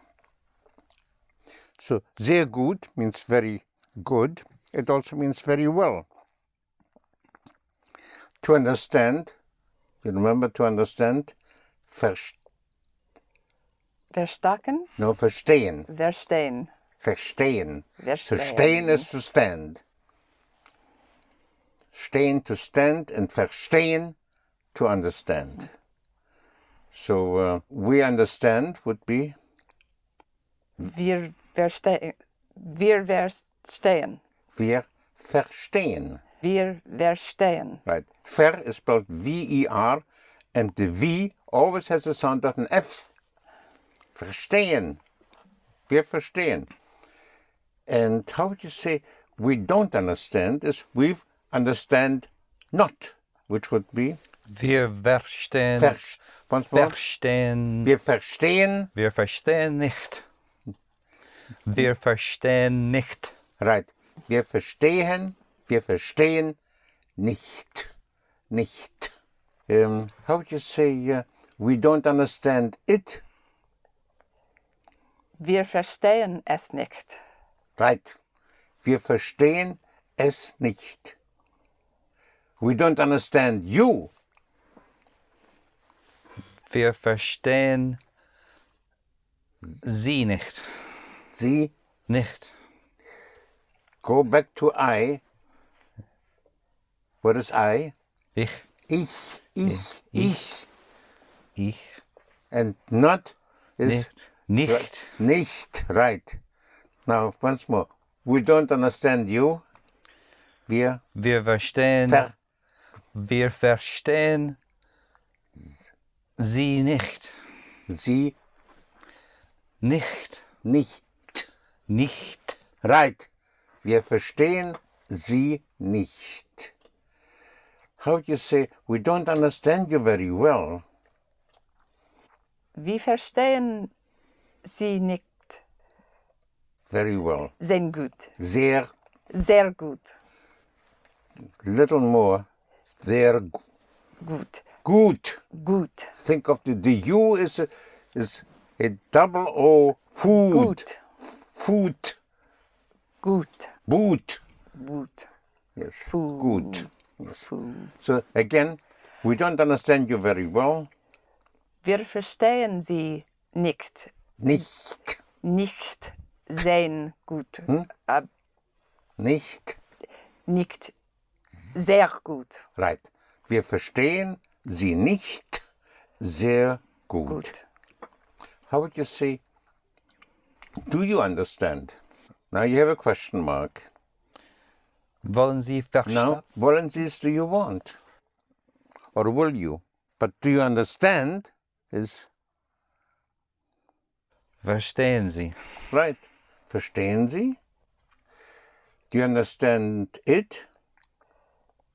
So sehr gut means very good. It also means very well. To understand, you remember to understand, vers, Verstaken. no, verstehen. Verstehen. Verstehen. So Verstehen. stehen is to stand. Stehen to stand and verstehen to understand. So uh, we understand would be Wir verstehen. Wir verstehen. wir verstehen. Wir verstehen. Right. Ver is spelled V-E-R and the V always has a sound of an F. Verstehen. Wir verstehen. And how would you say we don't understand is we understand not, which would be Wir verstehen. Ver once more. verstehen. Wir verstehen. Wir verstehen nicht. Wir verstehen nicht. Right. Wir verstehen. Wir verstehen nicht. Nicht. Um, how would you say uh, we don't understand it? Wir verstehen es nicht. Right. Wir verstehen es nicht. We don't understand you. Wir verstehen Sie nicht. Sie Nicht. go back to I. What is I? Ich. Ich, ich, ich. Ich. And not is Nicht. Nicht. nicht. Right. Now, once more. We don't understand you. Wir Wir verstehen. ver Wir verstehen Sie nicht. Sie Nicht. nicht. Nicht. Right. Wir verstehen Sie nicht. How do you say, we don't understand you very well? Wie verstehen Sie nicht Very well. sehr gut? Sehr, Sehr gut. little more. Sehr Gut. gut. Gut. Think of the, the U is a, is a double O. Food. Gut. Food. Gut. Boot. Gut. Yes. Food. Good. Yes. Food. So again, we don't understand you very well. Wir verstehen Sie nicht. Nicht. Nicht sehr gut. Hm? Äh, Nicht. nicht sehr gut. Right. Wir verstehen Sie nicht sehr gut. Gut. How would you say, do you understand? Now you have a question mark. Wollen Sie verstehen? Now, wollen Sie es, do you want? Or will you? But do you understand is Verstehen Sie? right. Verstehen Sie? Do you understand it?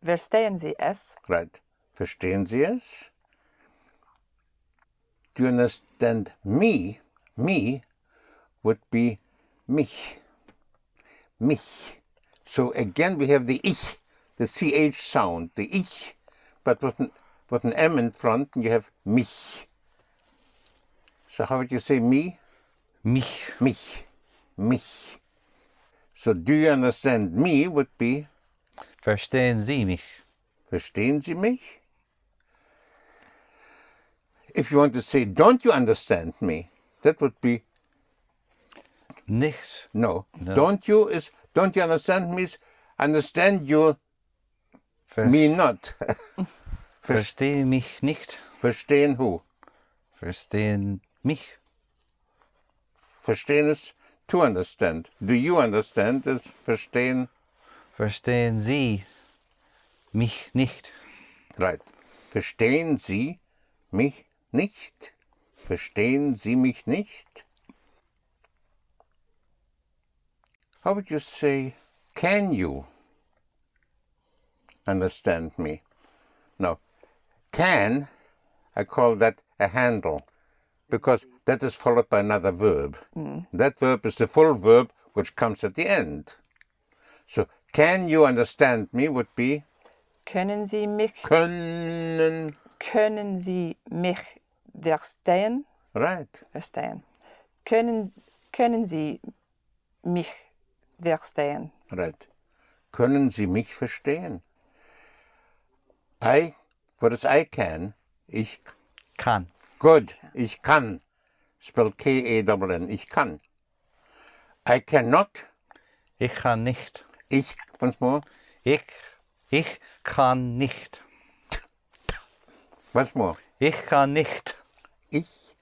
Verstehen Sie es? Right. Verstehen Sie es? Do you understand me? Me would be mich. Mich. So again we have the ich, the ch sound, the ich, but with an, with an m in front, and you have mich. So how would you say me? Mich. Mich. Mich. So do you understand me would be Verstehen Sie mich? Verstehen Sie mich? If you want to say, don't you understand me? That would be Nicht. no. Don't you is don't you understand me? Understand you Vers me not. <laughs> Verstehen mich nicht? Verstehen who? Verstehen mich? Verstehen is to understand. Do you understand is verstehen? Verstehen Sie mich nicht? Right. Verstehen Sie mich nicht? Verstehen Sie mich nicht? How would you say, can you understand me? No. Can, I call that a handle because that is followed by another verb. Mm. That verb is the full verb which comes at the end. So, can you understand me would be Können Sie mich, können. können Sie mich verstehen? Right. Verstehen. Können, können Sie mich verstehen? Right. Können Sie mich verstehen? I, what is I can? Ich, Kann. good. Ich kann. Spell K-A-N-N. Ich kann. I cannot. Ich kann nicht. Ich, once more. Ich, ich kann nicht. Once more. Ich kann nicht. Ich,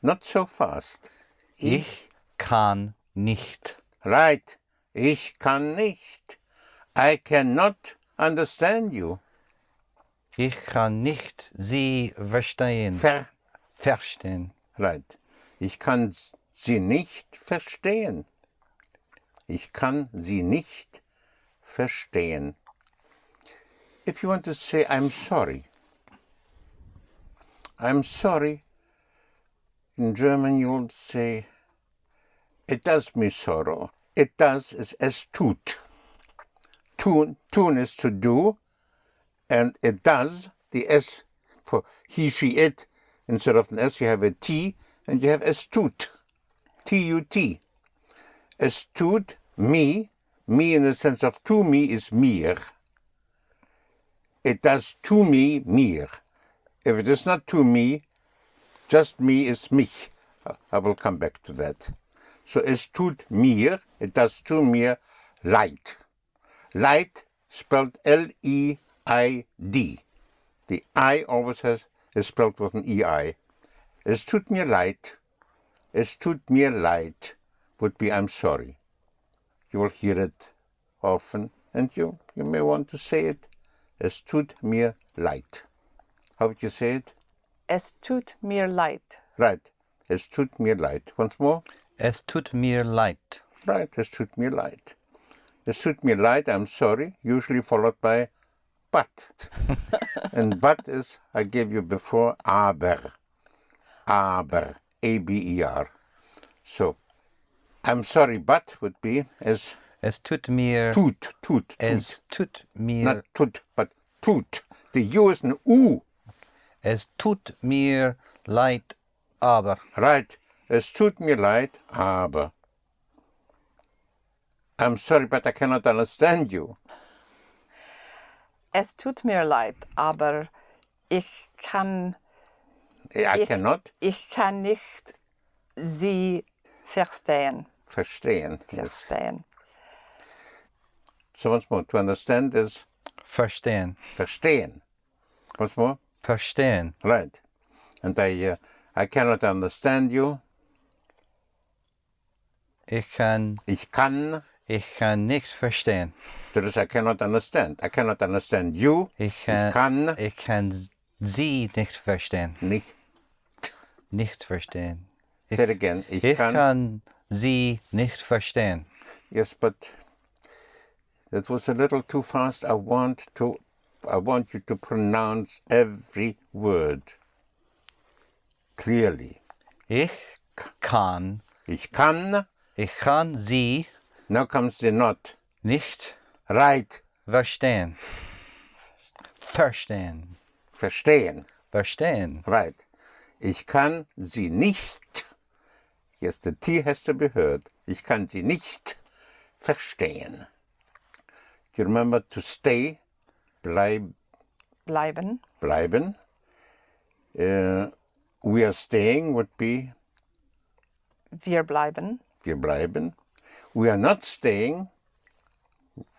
not so fast. Ich kann nicht. Right. Ich kann nicht. I cannot understand you. Ich kann nicht Sie verstehen. Ver, Verstehen. right. Ich kann sie nicht verstehen. Ich kann sie nicht verstehen. If you want to say, I'm sorry, I'm sorry, in German you would say, it does me sorrow. It does is es tut. Tun, tun is to do, and it does, the S for he, she, it, instead of an S you have a T, and you have es tut. Tut me, me in the sense of to me is mir. It does to me, mir. If it is not to me, just me is mich. I will come back to that. So es tut mir, it does to mir, leid. Leid spelled L-E-I-D. The I always has, is spelled with an E-I. Es tut mir leid. Es tut mir leid would be I'm sorry. You will hear it often, and you, you may want to say it. Es tut mir leid. How would you say it? Es tut mir leid. Right. Es tut mir leid. Once more. Es tut mir leid. Right. Es tut mir leid. Es tut mir leid. I'm sorry. Usually followed by but. <laughs> and but is, I gave you before, aber. aber, A-B-E-R. So, I'm sorry, but would be as Es tut mir, tut, tut, tut. es tut mir, Not tut, but tut. The U is an U, es tut mir leid, aber. right? Es tut mir leid, aber. I'm sorry, but I cannot understand you. Es tut mir leid, aber ich kann, I Ich- cannot ich kann nicht Sie verstehen. verstehen. Yes. verstehen. So once more, to understand is Verstehen. verstehen. Once more, Verstehen. right? And I, uh, I cannot understand you. Ich kann, Ich kann. ich kann nicht verstehen. That is, I cannot understand. I cannot understand you. Ich kann, ich kann ich kann sie nicht verstehen. nicht. Nicht verstehen. Say it again. Ich, Ich kann. kann sie nicht verstehen. Yes, but that was a little too fast. I want to. I want you to pronounce every word clearly. Ich kann, Ich kann. Ich kann sie Now comes the not. nicht Right. verstehen. Verstehen. Verstehen. Verstehen. Right. Ich kann sie nicht. Yes, the T has to be heard. Ich kann sie nicht verstehen. You remember to stay, bleib, Bleiben. bleiben. Uh, we are staying would be Wir bleiben. Wir bleiben. We are not staying.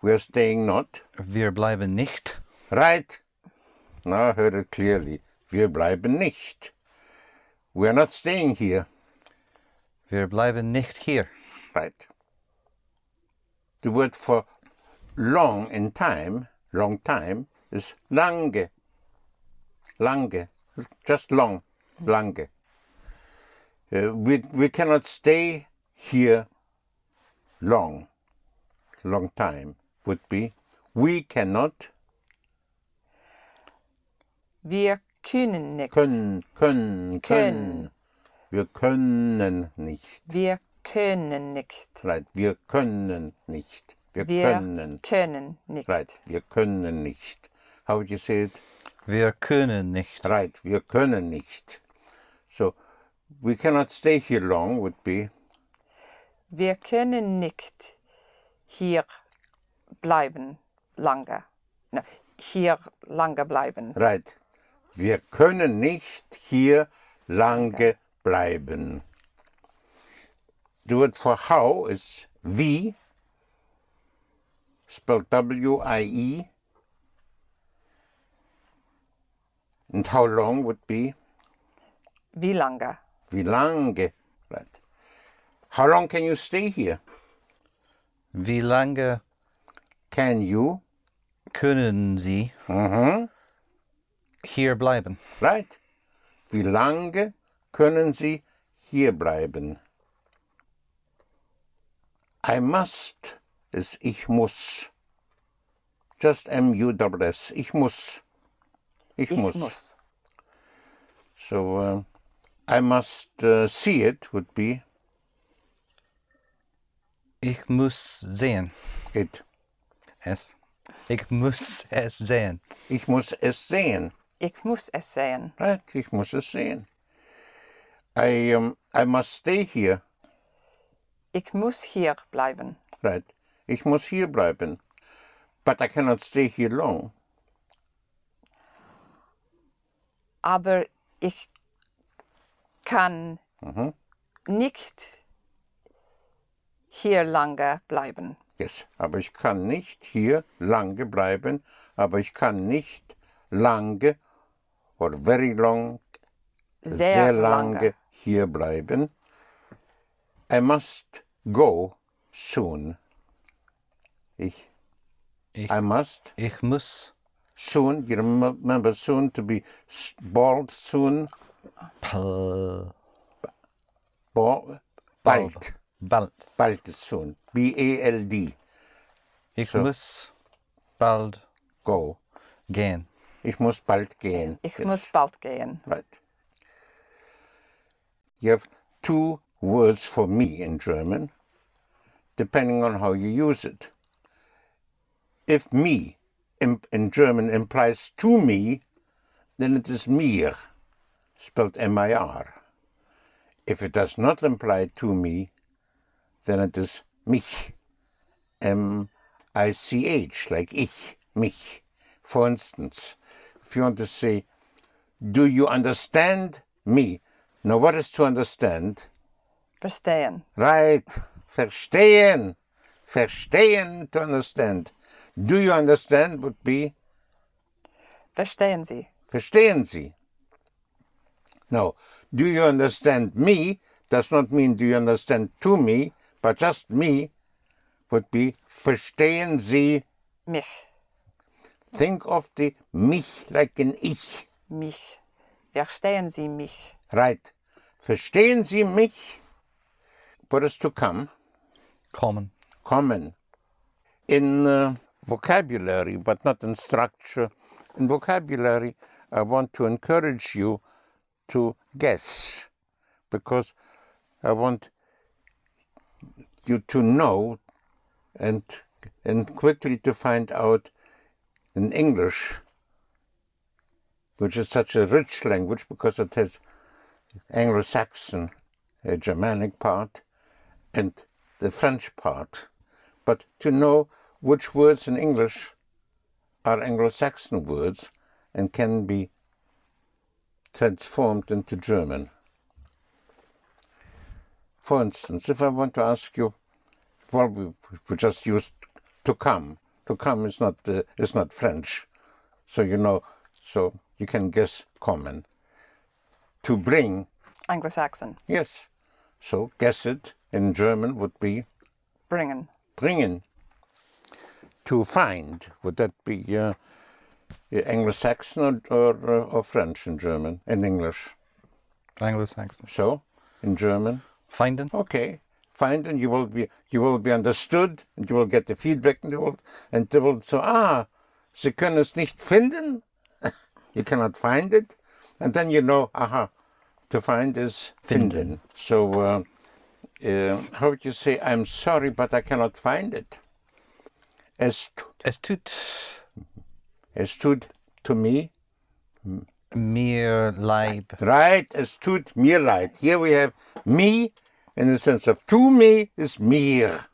We are staying not. Wir bleiben nicht. Right. Now I heard it clearly. Wir bleiben nicht. We are not staying here. Wir bleiben nicht hier. Right. The word for long in time, long time, is lange. Lange. Just long. Lange. Uh, we, we cannot stay here long. Long time would be. We cannot Wir können nicht. können, können, können. Wir können nicht. Wir können nicht. Right. Wir können nicht. Wir, Wir können. können nicht. Right. Wir können nicht. How would you say it? Wir können nicht. Right. Wir können nicht. So, we cannot stay here long would be Wir können nicht hier bleiben lange. No, hier lange bleiben. right. Wir können nicht hier lange bleiben. The word for how is wie, spelled W-I-E. And how long would be Wie lange? wie lange. Right. How long can you stay here? Wie lange Can you? können Sie hier bleiben? Right. Wie lange können Sie hier bleiben? I must ist ich muss. Just M-U-S-S. Ich muss. Ich, Ich muss. muss. So uh, I must uh, see it would be Ich muss sehen. it. Es. Ich muss es sehen. Ich muss es sehen. Ich muss es sehen. Right. Ich muss es sehen. I, um, I must stay here. Ich muss hier bleiben. Right. Ich muss hier bleiben. But I cannot stay here long. Aber ich kann nicht hier lange bleiben. Yes. Aber ich kann nicht hier lange bleiben. Aber ich kann nicht lange or very long, Sehr, lange, lange. hier bleiben. I must go soon. Ich, Ich, I must ich muss soon. You remem- remember soon to be s- bald soon. pl Bald. Bald. Bald. Bald is soon. B-A-L-D. Ich So. muss bald Go. gehen. Ich muss bald gehen. Ich Yes. muss bald gehen. Right. you have two words for me in German, depending on how you use it. If me in, in German implies to me, then it is mir, spelled M-I-R. If it does not imply to me, then it is mich, M-I-C-H, like ich, mich. For instance, if you want to say, do you understand me? Now, what is to understand? Verstehen. Right. Verstehen. Verstehen to understand. Do you understand would be Verstehen Sie. verstehen Sie. Now, do you understand me does not mean do you understand to me, but just me would be verstehen Sie. Mich. Think of the mich like an ich. Mich. Verstehen Sie mich. Right. Verstehen Sie mich? What is to come? Kommen. common in uh, vocabulary, but not in structure. In vocabulary, I want to encourage you to guess because I want you to know and and quickly to find out in English, which is such a rich language because it has Anglo-Saxon, a Germanic part, and the French part, but to know which words in English are Anglo-Saxon words and can be transformed into German. For instance, if I want to ask you, well, we, we just used to come. To come is not uh, is not French, so you know, so you can guess common. To bring, Anglo-Saxon. yes, so guess it in German would be Bringen. bringen. To find, would that be uh, Anglo-Saxon or, or, uh, or French in German, in English? Anglo-Saxon. So, in German, Finden. okay, find and you will be you will be understood and you will get the feedback and they will and they will so ah, Sie können es nicht finden, <laughs> you cannot find it, and then you know aha, to find is finden. So. Uh, uh, how would you say, I'm sorry, but I cannot find it? Es, tu- Es tut es tut to me, mir leid. right? Es tut mir leid. Here we have me in the sense of to me is mir.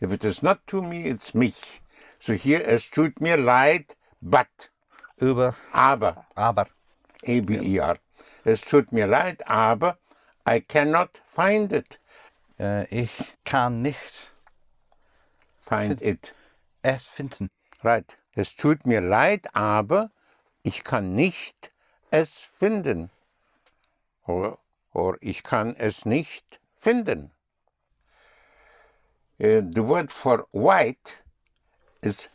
If it is not to me, it's mich. So here, es tut mir leid, but, Über. aber, Aber. A-B-E-R. Es tut mir leid, aber I cannot find it. Äh, ich kann nicht Find it. es finden. Right. Es tut mir leid, aber ich kann nicht es finden. Oder, oder ich kann es nicht finden. Uh, the word for white is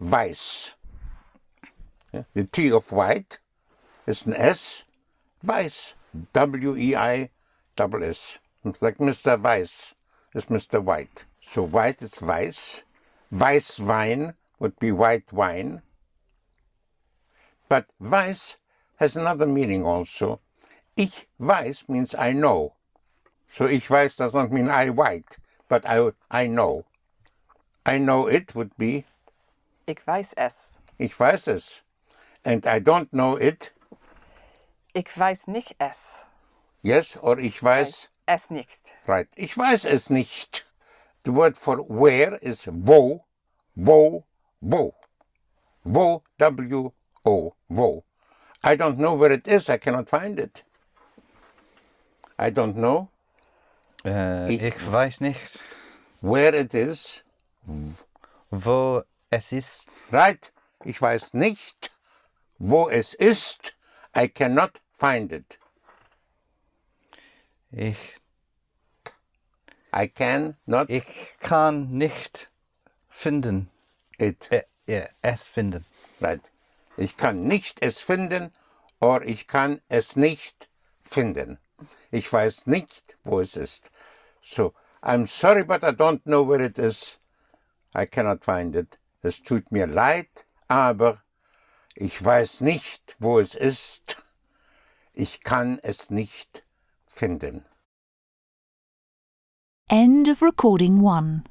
weiß. Yeah, The T of white is an S. Weiß. W-E-I-S-S. Like Mr. Weiß is Mr. White. So white is weiß. Weißwein would be white wine. But weiß has another meaning also. Ich weiß means I know. So ich weiß does not mean I white, but I, I know. I know it would be Ich weiß es. ich weiß es. And I don't know it, Ich weiß nicht es. yes, or ich weiß, Es nicht. right. Ich weiß es nicht. The word for where is wo, wo, wo. Wo, W-O, wo. I don't know where it is, I cannot find it. I don't know Äh, Ich- ich weiß nicht, where it is, wo es ist. right? Ich weiß nicht, wo es ist. I cannot find it. Ich, I can not ich kann nicht finden. it. Äh, ja, es finden. Right. Ich kann nicht es finden oder ich kann es nicht finden. Ich weiß nicht, wo es ist. So, I'm sorry, but I don't know where it is. I cannot find it. Es tut mir leid, aber ich weiß nicht, wo es ist. Ich kann es nicht finden. End of recording 1.